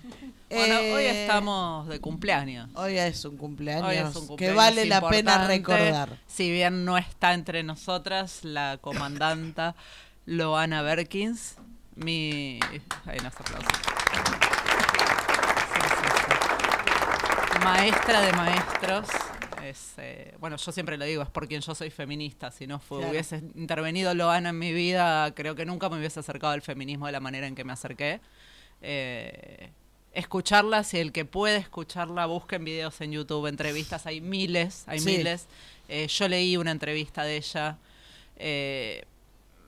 Bueno, hoy Eh, estamos de cumpleaños. Hoy es un cumpleaños, Hoy es un que cumpleaños vale la pena recordar. Si bien no está entre nosotras la comandanta Loana Berkins, mi... Ahí nos aplausos. Sí, sí, sí. Maestra de maestros. Es, eh, bueno, yo siempre lo digo, es por quien yo soy feminista. Si no fue, Claro. hubiese intervenido Loana en mi vida, creo que nunca me hubiese acercado al feminismo de la manera en que me acerqué. Eh, escucharla, si el que puede escucharla, busquen videos en YouTube, entrevistas, hay miles, hay Sí. miles. Eh, yo leí una entrevista de ella. Eh,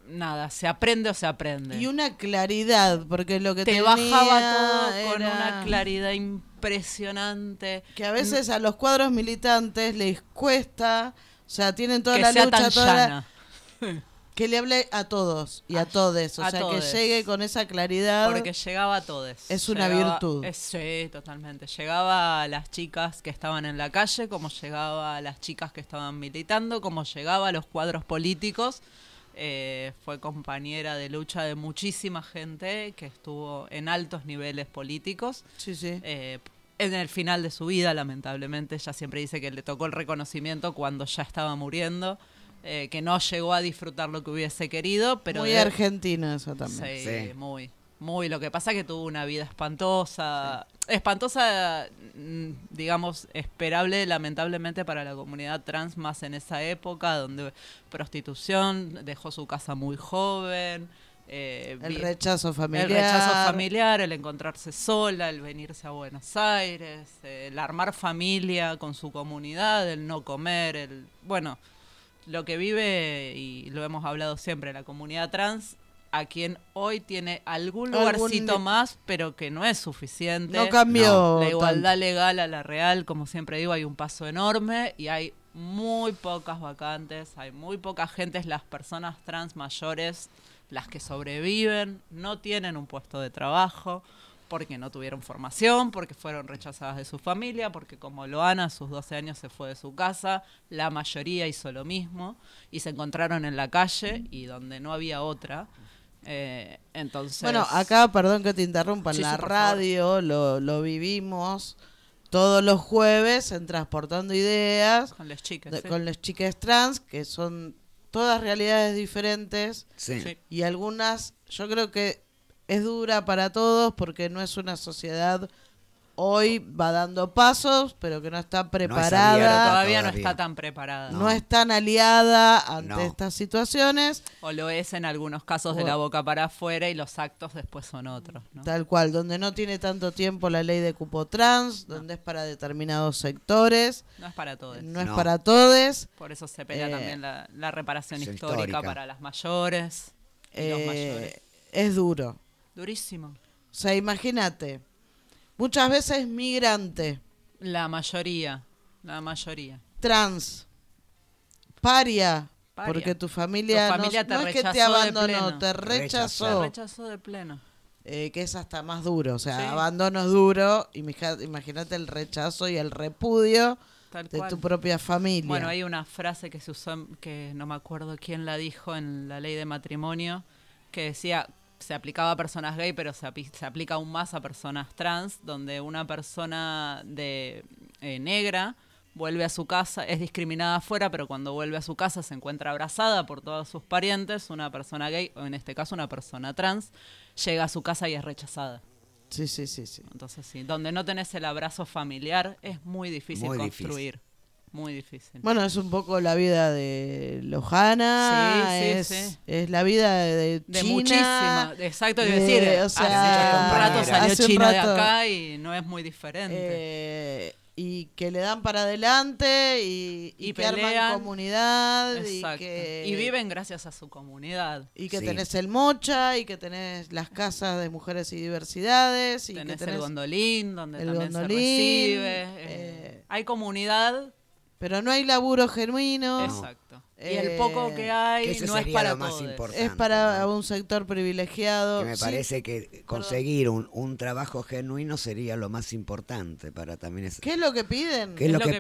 nada, se aprende o se aprende. Y una claridad, porque lo que Te tenía bajaba todo con una claridad impresionante. Que a veces a los cuadros militantes les cuesta, o sea, tienen toda que la sea lucha, tan toda la- llana. <laughs> que le hable a todos y a todes, o a sea, todes. que llegue con esa claridad. Porque llegaba a todos. Es una Llegaba- virtud. es- sí, totalmente. Llegaba a las chicas que estaban en la calle, como llegaba a las chicas que estaban militando, como llegaba a los cuadros políticos. Eh, fue compañera de lucha de muchísima gente que estuvo en altos niveles políticos. Sí, sí. Eh, en el final de su vida, lamentablemente, ella siempre dice que le tocó el reconocimiento cuando ya estaba muriendo, eh, que no llegó a disfrutar lo que hubiese querido, pero Muy de- argentino eso también. Sí, Sí. muy. Muy. Lo que pasa es que tuvo una vida espantosa. Espantosa, mm, digamos, esperable, lamentablemente, para la comunidad trans, más en esa época, donde prostitución, dejó su casa muy joven. eh, El rechazo familiar. el rechazo familiar, el encontrarse sola, el venirse a Buenos Aires, el armar familia con su comunidad, el no comer, el bueno, lo que vive, y lo hemos hablado siempre, la comunidad trans, a quien hoy tiene algún lugarcito más, pero que no es suficiente. No cambió. La igualdad legal a la real, como siempre digo, hay un paso enorme y hay muy pocas vacantes, hay muy poca gente, las personas trans mayores, las que sobreviven, no tienen un puesto de trabajo porque no tuvieron formación, porque fueron rechazadas de su familia, porque como Loana a sus 12 años se fue de su casa, la mayoría hizo lo mismo y se encontraron en la calle y donde no había otra. Eh, entonces, Bueno, acá, perdón que te interrumpa, en Sí, la radio lo, lo vivimos todos los jueves en Transportando Ideas con las chicas. de- sí. con las chicas trans, que son todas realidades diferentes y algunas, yo creo que es dura para todos porque no es una sociedad hoy va dando pasos, pero que no está preparada. todavía no está tan preparada. no es tan aliada ante No. estas situaciones, O lo es en algunos casos de O- la boca para afuera y los actos después son otros. ¿no? tal cual, donde no tiene tanto tiempo la ley de cupo trans, donde es para determinados sectores, No es para todos. no es No. para todos. Por eso se pelea Eh, también la, la reparación histórica. para las mayores y los eh, mayores. es duro. Durísimo. O sea, imagínate, muchas veces migrante, La mayoría. La mayoría. trans, paria, Paria. porque tu familia, Tu no- te no, es que te abandonó, te Rechazó. Se rechazó de pleno. eh, que es hasta más duro. O sea, Sí. abandono es duro, imagínate el rechazo y el repudio Tal de cual. tu propia familia. Bueno, hay una frase que se usó, que no me acuerdo quién la dijo en la ley de matrimonio, que decía, se aplicaba a personas gay, pero se, api- se aplica aún más a personas trans, donde una persona de eh, negra vuelve a su casa, es discriminada afuera, pero cuando vuelve a su casa se encuentra abrazada por todos sus parientes, una persona gay, o en este caso una persona trans, llega a su casa y es rechazada. Sí, sí, sí, sí. Entonces sí, donde no tenés el abrazo familiar es muy difícil Muy difícil. Muy difícil. Bueno, es un poco la vida de Lojana, Sí, sí, es, sí. es la vida de, De China, muchísima, exacto, de de- decir, o hace sea, un rato hace salió un China de rato, acá y no es muy diferente. eh, y que le dan para adelante y, y Y que arman pelean. comunidad y Exacto. que Y viven gracias a su comunidad. y que Sí. tenés el mocha y que tenés las casas de mujeres y diversidades y tenés, que tenés el gondolín, donde el también gondolín, se recibe. eh, eh, hay comunidad, pero no hay laburo genuino exacto. y Eh, el poco que Que hay eso no es para lo más todos. importante. es para ¿no? un sector privilegiado Que me Sí, parece que conseguir un, un trabajo genuino sería lo más importante para también es, ¿qué es lo que piden? que es lo, que, piden,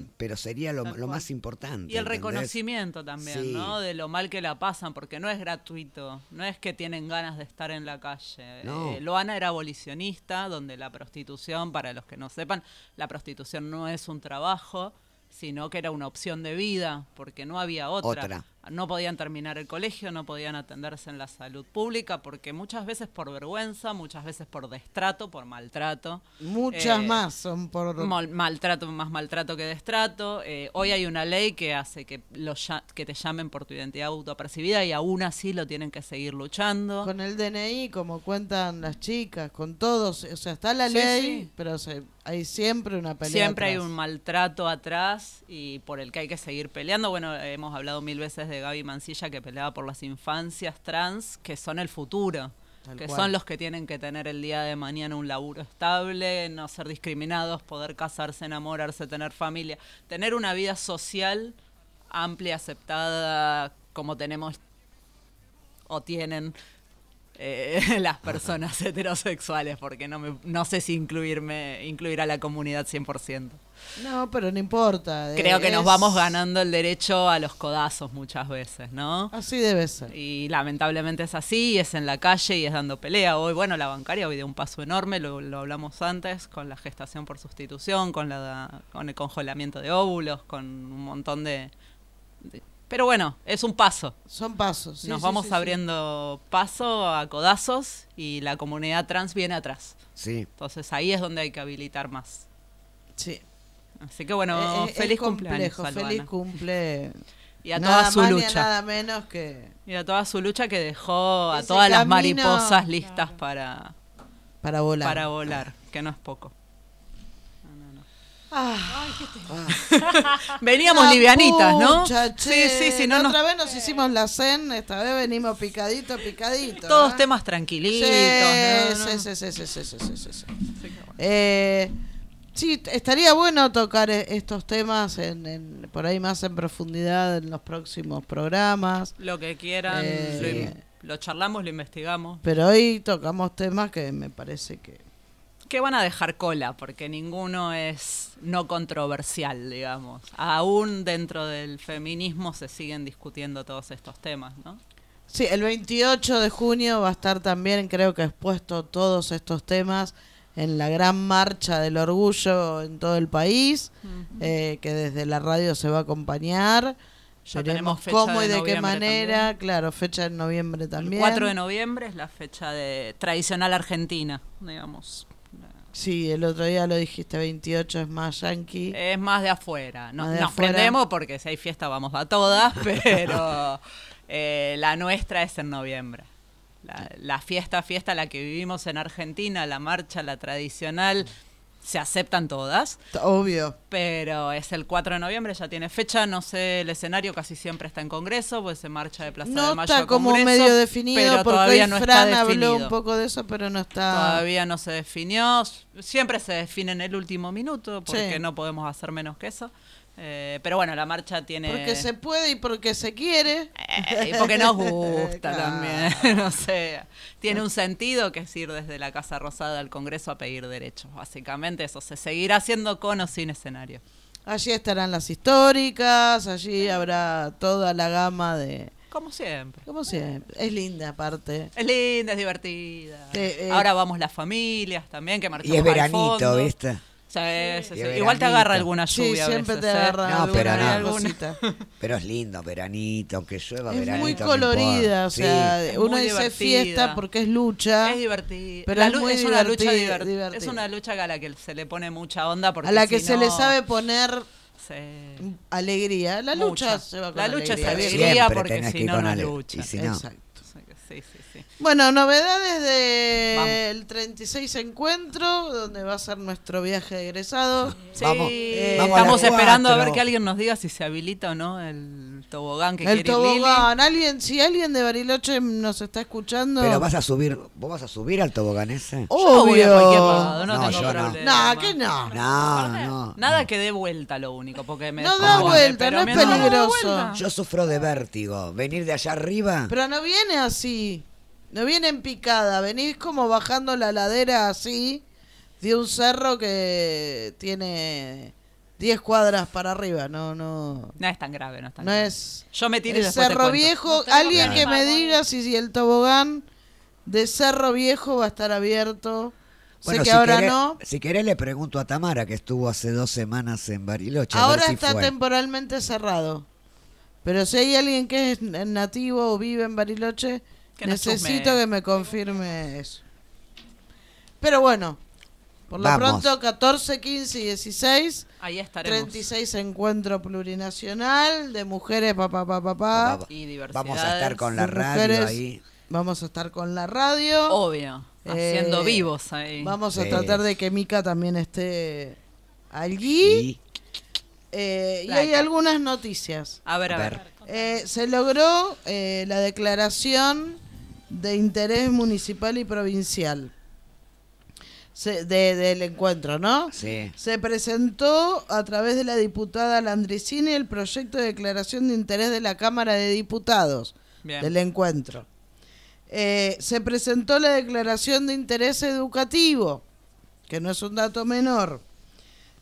piden. pero sería lo, lo más importante. Y el ¿entendés? reconocimiento también, Sí. ¿no? De lo mal que la pasan, porque no es gratuito, no es que tienen ganas de estar en la calle. No. Eh, Loana era abolicionista, donde la prostitución, para los que no sepan, la prostitución no es un trabajo, sino que era una opción de vida, porque no había otra. Otra. No podían terminar el colegio, no podían atenderse en la salud pública, porque muchas veces por vergüenza, muchas veces por destrato, por maltrato. Muchas Eh, más son por Mal- maltrato, más maltrato que destrato. Eh, hoy hay una ley que hace que, lo ya- que te llamen por tu identidad autopercibida y aún así lo tienen que seguir luchando. con el DNI, como cuentan las chicas, con todos, o sea, está la Sí, ley, sí. pero se- hay siempre una pelea. Siempre hay un maltrato atrás y por el que hay que seguir peleando. Bueno, hemos hablado mil veces de Gaby Mancilla que peleaba por las infancias trans, que son el futuro. Tal que cual. son los que tienen que tener el día de mañana un laburo estable, no ser discriminados, poder casarse, enamorarse, tener familia, tener una vida social amplia, aceptada, como tenemos o tienen eh, <laughs> las personas <laughs> heterosexuales, porque no, me, no sé si incluirme, incluir a la comunidad 100%. No, pero no importa. Creo que nos vamos ganando el derecho a los codazos muchas veces, ¿no? Así debe ser. Y lamentablemente es así, y es en la calle y es dando pelea. Hoy, bueno, la bancaria hoy dio un paso enorme, lo, lo hablamos antes, con la gestación por sustitución, con, la, con el congelamiento de óvulos, con un montón de... de- pero bueno, es un paso. Son pasos. sí, Nos sí, vamos sí, sí. abriendo paso a codazos y la comunidad trans viene atrás. Sí. Entonces ahí es donde hay que habilitar más. Sí. Así que bueno, eh, es feliz cumpleaños. complejo, feliz cumple. Y a nada toda su más ni a lucha. nada menos que Y a toda su lucha que dejó a todas las mariposas listas para, para volar. para volar, que no es poco. Ah. <laughs> Veníamos livianitas, ¿no? Sí, sí, sí. No, otra vez nos hicimos la zen, esta vez venimos picadito, picadito. Todos temas tranquilitos. Sí, sí, sí, sí, sí, Eh, sí, estaría bueno tocar e-, estos temas en, en, por ahí más en profundidad en los próximos programas. Lo que quieran, eh, lo, lo charlamos, lo investigamos. Pero hoy tocamos temas que me parece que que van a dejar cola, porque ninguno es no controversial, digamos. Aún dentro del feminismo se siguen discutiendo todos estos temas, ¿no? Sí, el 28 de junio va a estar también, creo que expuesto todos estos temas en la gran marcha del orgullo en todo el país, eh, que desde la radio se va a acompañar. Ya Veremos tenemos fecha cómo de y de qué manera, también. claro, fecha en noviembre El también. 4 de noviembre es la fecha de tradicional argentina, digamos. Sí, el otro día lo dijiste, 28 es más yankee. Es más de afuera. No- Más de nos afuera. prendemos porque si hay fiesta vamos a todas, <laughs> pero eh, la nuestra es en noviembre. La, la fiesta, fiesta, la que vivimos en Argentina, la marcha, la tradicional, se aceptan todas, Obvio. pero es el 4 de noviembre, ya tiene fecha, no sé, el escenario casi siempre está en Congreso, pues se marcha de Plaza de No Mayo está a como Congreso, medio definido pero porque todavía hoy no Fran está habló un poco de eso, pero no está... Todavía no se definió. Siempre se define en el último minuto, porque Sí. no podemos hacer menos que eso. Eh, pero bueno, la marcha tiene. Porque se puede y porque se quiere. Eh, y porque nos <laughs> gusta Claro. también. <laughs> no sé. Tiene un sentido que es ir desde la Casa Rosada al Congreso a pedir derechos. Básicamente eso. Se seguirá haciendo con o sin escenario. Allí estarán las históricas, allí habrá toda la gama de... Como siempre. Como siempre, es linda aparte. Es linda, es divertida. Sí, eh. Ahora vamos las familias también, que marchamos Y es al veranito, fondo. ¿viste? Sí, sí, sí. Igual te agarra alguna Sí, lluvia. a siempre veces, te ¿eh? agarra No, alguna, pero no. alguna. <laughs> Pero es lindo, veranito, aunque llueva, Es veranito. muy colorida, o Sí. sea, Es uno dice divertida. fiesta porque es lucha. Es divertido. Pero La es muy es una lucha diverti- divert- divertida. Es una lucha a la que se le pone mucha onda porque a la si que se le sabe poner Sí. alegría. La Mucha. lucha se va con La lucha es alegría. Siempre porque si no, no lucha. y si no- Exacto. Bueno, novedades del Vamos. 36 encuentro, donde va a ser nuestro viaje de egresado. Sí, Vamos, eh, vamos estamos esperando a ver que alguien nos diga si se habilita o no el tobogán que El quiere ir tobogán, alguien, si alguien de Bariloche nos está escuchando. Pero vas a subir, ¿vos vas a subir al tobogán ese? Yo voy a Obvio. cualquier lado, no, No, tengo yo no. problema. No, que no. No, no. Nada que dé vuelta lo único, porque me No da vuelta, no es no peligroso. Yo sufro de vértigo. Venir de allá arriba. Pero no viene así. No viene en picada. Venís como bajando la ladera así de un cerro que tiene 10 cuadras para arriba. No, no. No es tan grave, no es tan No grave. es. Yo me tiro y El Cerro. Viejo. Alguien que me diga si, si el tobogán de Cerro Viejo va a estar abierto. Bueno, sé que si ahora querés- no. Si querés le pregunto a Tamara, que estuvo hace dos semanas en Bariloche. a Ahora si está fue. temporalmente cerrado. Pero si hay alguien que es nativo o vive en Bariloche, Que necesito que me confirme eso. Pero bueno, por lo Vamos. pronto 14, 15 y 16, Ahí estaremos. 36 encuentro plurinacional de mujeres, papá, papá, papá. Y diversidades. Vamos a estar con la radio mujeres. ahí. Vamos a estar con la radio. Obvio. Haciendo Eh, vivos ahí. Vamos a Sí. tratar de que Mica también esté allí. Y Eh, y hay algunas noticias. A ver, a A ver. ver. Eh, se logró eh, la declaración de interés municipal y provincial Se- de- del encuentro, ¿no? Sí. Se presentó a través de la diputada Landricini el proyecto de declaración de interés de la Cámara de Diputados Bien. del encuentro. Eh, se presentó la declaración de interés educativo, que no es un dato menor.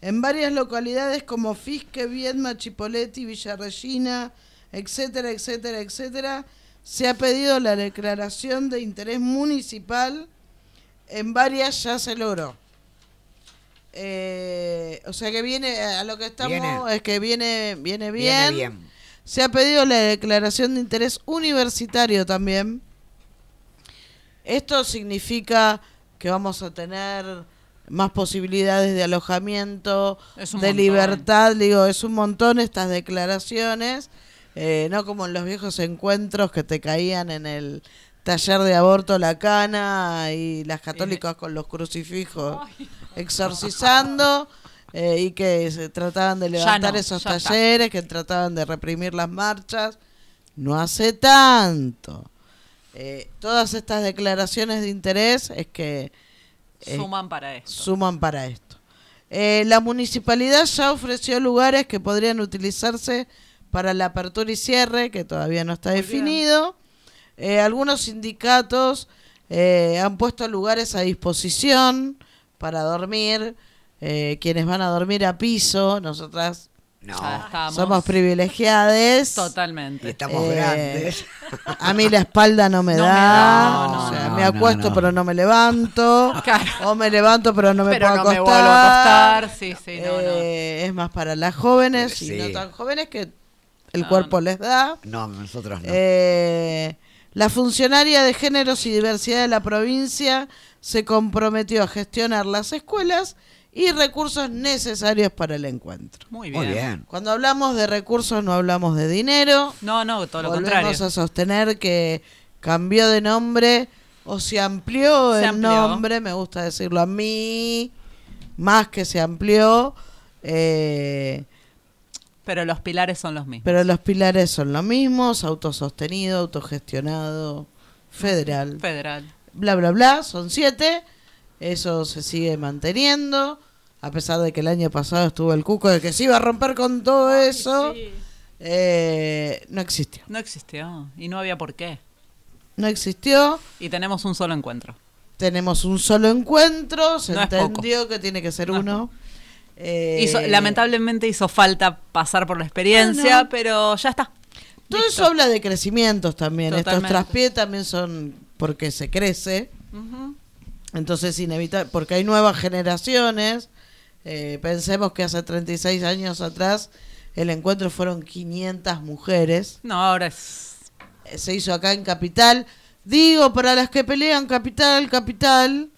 En varias localidades como Fisque, Viedma, Chipoleti, Villarregina, etcétera, etcétera, etcétera, se ha pedido la declaración de interés municipal. En varias ya se logró. Eh, o sea que viene, a lo que estamos Viene. es que viene, viene Viene bien. Se ha pedido la declaración de interés universitario también. Esto significa que vamos a tener más posibilidades de alojamiento, de montón. libertad. Digo, es un montón estas declaraciones. Eh, no como en los viejos encuentros que te caían en el taller de aborto la cana y las católicas con los crucifijos exorcizando. eh, y que se trataban de levantar no, esos está. talleres, que trataban de reprimir las marchas. No hace tanto. Eh, todas estas declaraciones de interés es que eh, Suman para esto. suman para esto. Eh, la municipalidad ya ofreció lugares que podrían utilizarse para la apertura y cierre, que todavía no está definido. Eh, algunos sindicatos eh, han puesto lugares a disposición para dormir. eh, quienes van a dormir a piso, nosotras No, estamos. somos privilegiadas. Totalmente. estamos Eh, grandes. A mí la espalda no me No me da. da, no, o sea, no, me acuesto no. pero no me levanto. <laughs> Claro. O me levanto pero no me Pero puedo no me acostar. vuelvo a acostar. Sí, sí, no, no. Eh, Es más para las jóvenes Sí. y no tan jóvenes que el No, cuerpo les da. No, nosotros no. Eh, la funcionaria de géneros y diversidad de la provincia se comprometió a gestionar las escuelas y recursos necesarios para el encuentro. Muy bien. Muy bien. Cuando hablamos de recursos no hablamos de dinero, No, no, todo lo Volvemos contrario. a sostener que cambió de nombre o se amplió Se el amplió. nombre, me gusta decirlo a mí, más que se amplió, eh, Pero los pilares son los mismos. pero los pilares son los mismos, autosostenido, autogestionado, federal, Federal. bla, bla, bla, son siete, eso se sigue manteniendo, a pesar de que el año pasado estuvo el cuco de que se iba a romper con todo eso, eh, no existió. No existió. Y no había por qué. No existió. Y tenemos un solo encuentro. Tenemos un solo encuentro, se No entendió que tiene que ser No es uno. Eh, Hizo- lamentablemente hizo falta pasar por la experiencia, pero ya está. Todo Listo. eso habla de crecimientos también. Totalmente. Estos traspiés también son porque se crece. Ujú. Entonces, inevitable, porque hay nuevas generaciones. Eh, pensemos que hace 36 años atrás el encuentro fueron 500 mujeres. No, ahora es. Se hizo acá en Capital. Digo, para las que pelean Capital, Capital,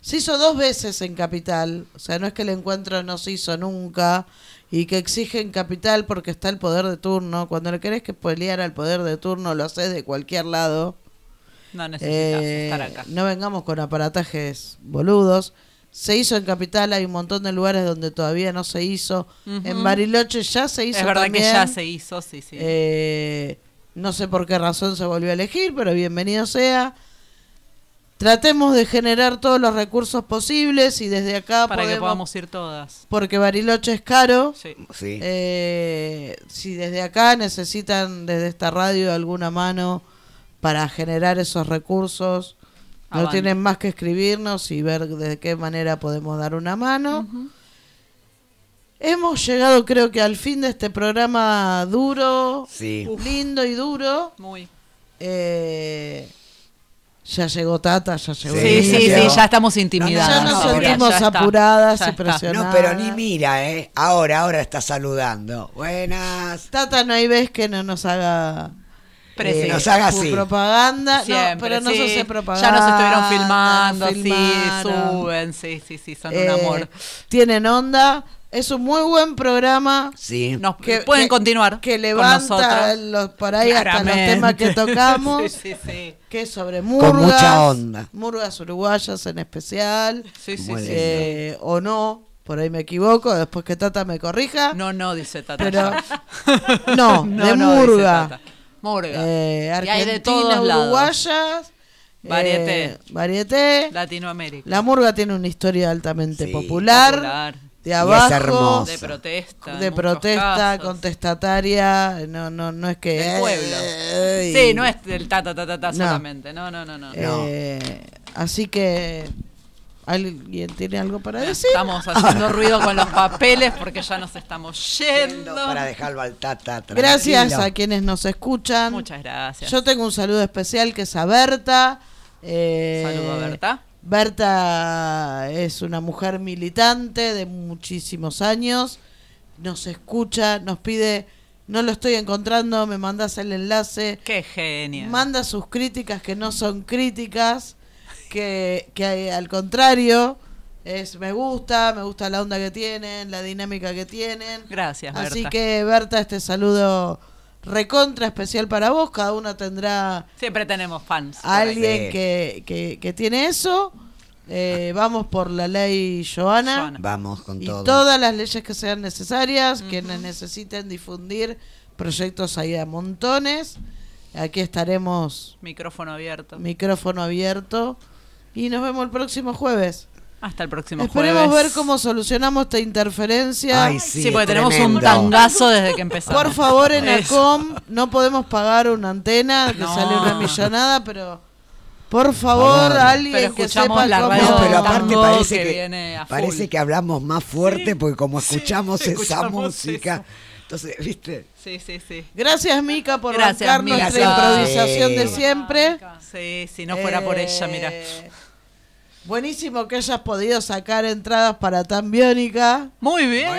se hizo dos veces en Capital. O sea, no es que el encuentro no se hizo nunca y que exigen Capital porque está el poder de turno. Cuando le querés que pelear al poder de turno, lo haces de cualquier lado. No necesitas Eh, estar acá. no vengamos con aparatajes boludos. Se hizo en Capital, hay un montón de lugares donde todavía no se hizo. En. Bariloche ya se hizo Es verdad también. que ya se hizo, sí, sí. Eh, no sé por qué razón se volvió a elegir, pero bienvenido sea. Tratemos de generar todos los recursos posibles y desde acá para que podamos ir todas. porque Bariloche es caro. Sí. Sí. Eh, si desde acá necesitan desde esta radio alguna mano para generar esos recursos, no tienen más que escribirnos y ver de qué manera podemos dar una mano. Hemos llegado creo que al fin de este programa duro, Sí. lindo y duro. Muy. Eh, ya llegó Tata, ya llegó. Sí, sí, sí, ya estamos intimidados. Ya nos sentimos ya está, apuradas ya y está. presionadas. No, pero ni mira, ¿eh? Ahora, ahora está saludando. Buenas. Tata no hay vez que no nos haga. Eh, nos haga su así. propaganda. Siempre, no, pero no se sí. hace propaganda. Ya nos estuvieron filmando, nos sí, suben, sí, sí, sí, son Eh, un amor. Tienen onda. Es un muy buen programa. Sí. Nos que- pueden que- continuar Que con levanta nosotros. los, por ahí hasta los temas que tocamos. <laughs> sí, sí, sí. Que es sobre murgas. mucha onda. Murgas uruguayas en especial. Sí, sí, lindo. Eh, o no. Por ahí me equivoco. Después que Tata me corrija. No, no, dice Tata. Pero. <laughs> No, No, de no, murga. Tata. Murga. Eh, Y hay de Argentina, todos lados. uruguayas. Varieté. eh, varieté. Latinoamérica. La murga tiene una historia altamente Sí, popular, Popular, de es abajo, hermoso. de protesta. de protesta, casos. contestataria, no, no, no es que Del pueblo. Sí, no es del ta ta ta ta, ta No. solamente. No, no, no, no. Eh, así que alguien tiene algo para decir. Estamos haciendo <laughs> ruido con los papeles porque ya nos estamos yendo. Para dejarlo al tata. Gracias tranquilo. a quienes nos escuchan. Muchas gracias. Yo tengo un saludo especial que es a Berta. Eh, Saludo a Berta. Berta es una mujer militante de muchísimos años. Nos escucha, nos pide, no lo estoy encontrando, me mandas el enlace. Qué genial. Manda sus críticas que no son críticas, que, que al contrario, es me gusta, me gusta la onda que tienen, la dinámica que tienen. Gracias, Así Berta. que Berta, este saludo recontra especial para vos, cada uno tendrá Siempre tenemos fans. ahí. alguien que, que, que tiene eso. Eh, vamos por la ley Joana. Joana. Vamos con Y todo. todas las leyes que sean necesarias, quienes necesiten difundir proyectos hay a montones. Aquí estaremos Micrófono abierto. micrófono abierto y nos vemos el próximo jueves. Hasta el próximo Esperemos jueves. ver cómo solucionamos esta interferencia. Ay, sí, Sí, porque tenemos un tangazo desde que empezamos. Por favor, en. ACOM no podemos pagar una antena que No. sale una millonada, pero por favor, favor. alguien Pero que sepa la cómo... radio No, pero aparte parece que que, viene parece que hablamos más fuerte porque como escuchamos esa escuchamos música, eso. entonces, ¿viste? Sí, sí, sí. Gracias, Mica, por Gracias, bancar Mica. nuestra improvisación de Sí. siempre. Sí, si no fuera por ella, mira. Buenísimo que hayas podido sacar entradas para Tan Biónica, Muy bien.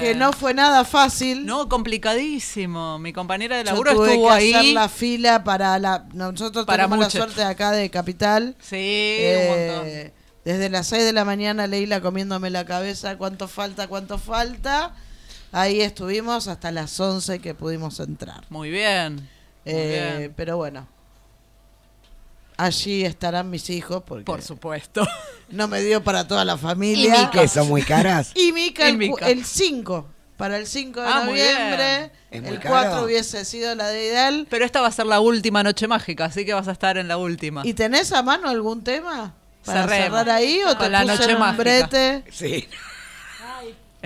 que no fue nada fácil. No, complicadísimo. Mi compañera de Yo laburo tuve estuvo que ahí. hacer la fila para la... Nosotros Para tenemos la mucho. suerte de acá de Capital. Sí, un Eh, montón. desde las 6 de la mañana Leila comiéndome la cabeza, cuánto falta, cuánto falta. Ahí estuvimos hasta las 11 que pudimos entrar. Muy bien. Muy Eh, bien. pero bueno, allí estarán mis hijos porque Por supuesto. no me dio para toda la familia. Que son muy caras. Y Mica Y el, cu- Mica. el 5, para el 5 de Ah, muy noviembre. bien. Es muy El caro. 4 hubiese sido la de ideal. Pero esta va a ser la última noche mágica, así que vas a estar en la última. ¿Y tenés a mano algún tema? ¿Para Cerremos. cerrar ahí o te Con la puse noche mágica. brete? Sí.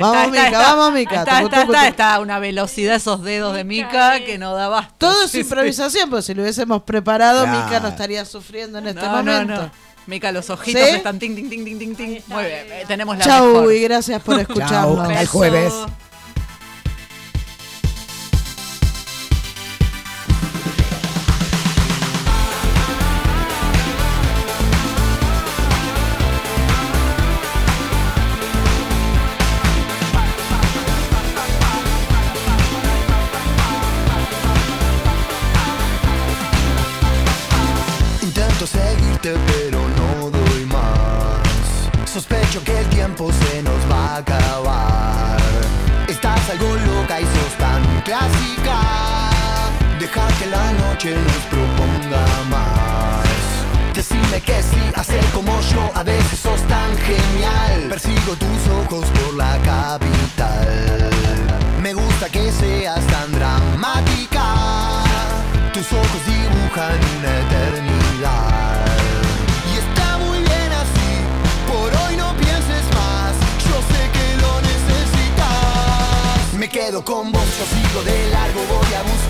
Vamos, Mica, vamos, Mica. Está, está, está, está a una velocidad esos dedos de Mica que no da basto. Todo es improvisación, porque si lo hubiésemos preparado, Claro. Mica no estaría sufriendo en este momento. no. Mica, los ojitos ¿Sí? están ting, ting, ting, ting, ting. Muy bien, eh, tenemos la Chau mejor. y gracias por escucharnos. Hasta el Beso. jueves. Se nos va a acabar. Estás algo loca y sos tan clásica. Deja que la noche nos proponga más. Decime que sí, hacer como yo A veces sos tan genial. Persigo tus ojos por la capital con vos, yo sigo de largo, voy a buscarte.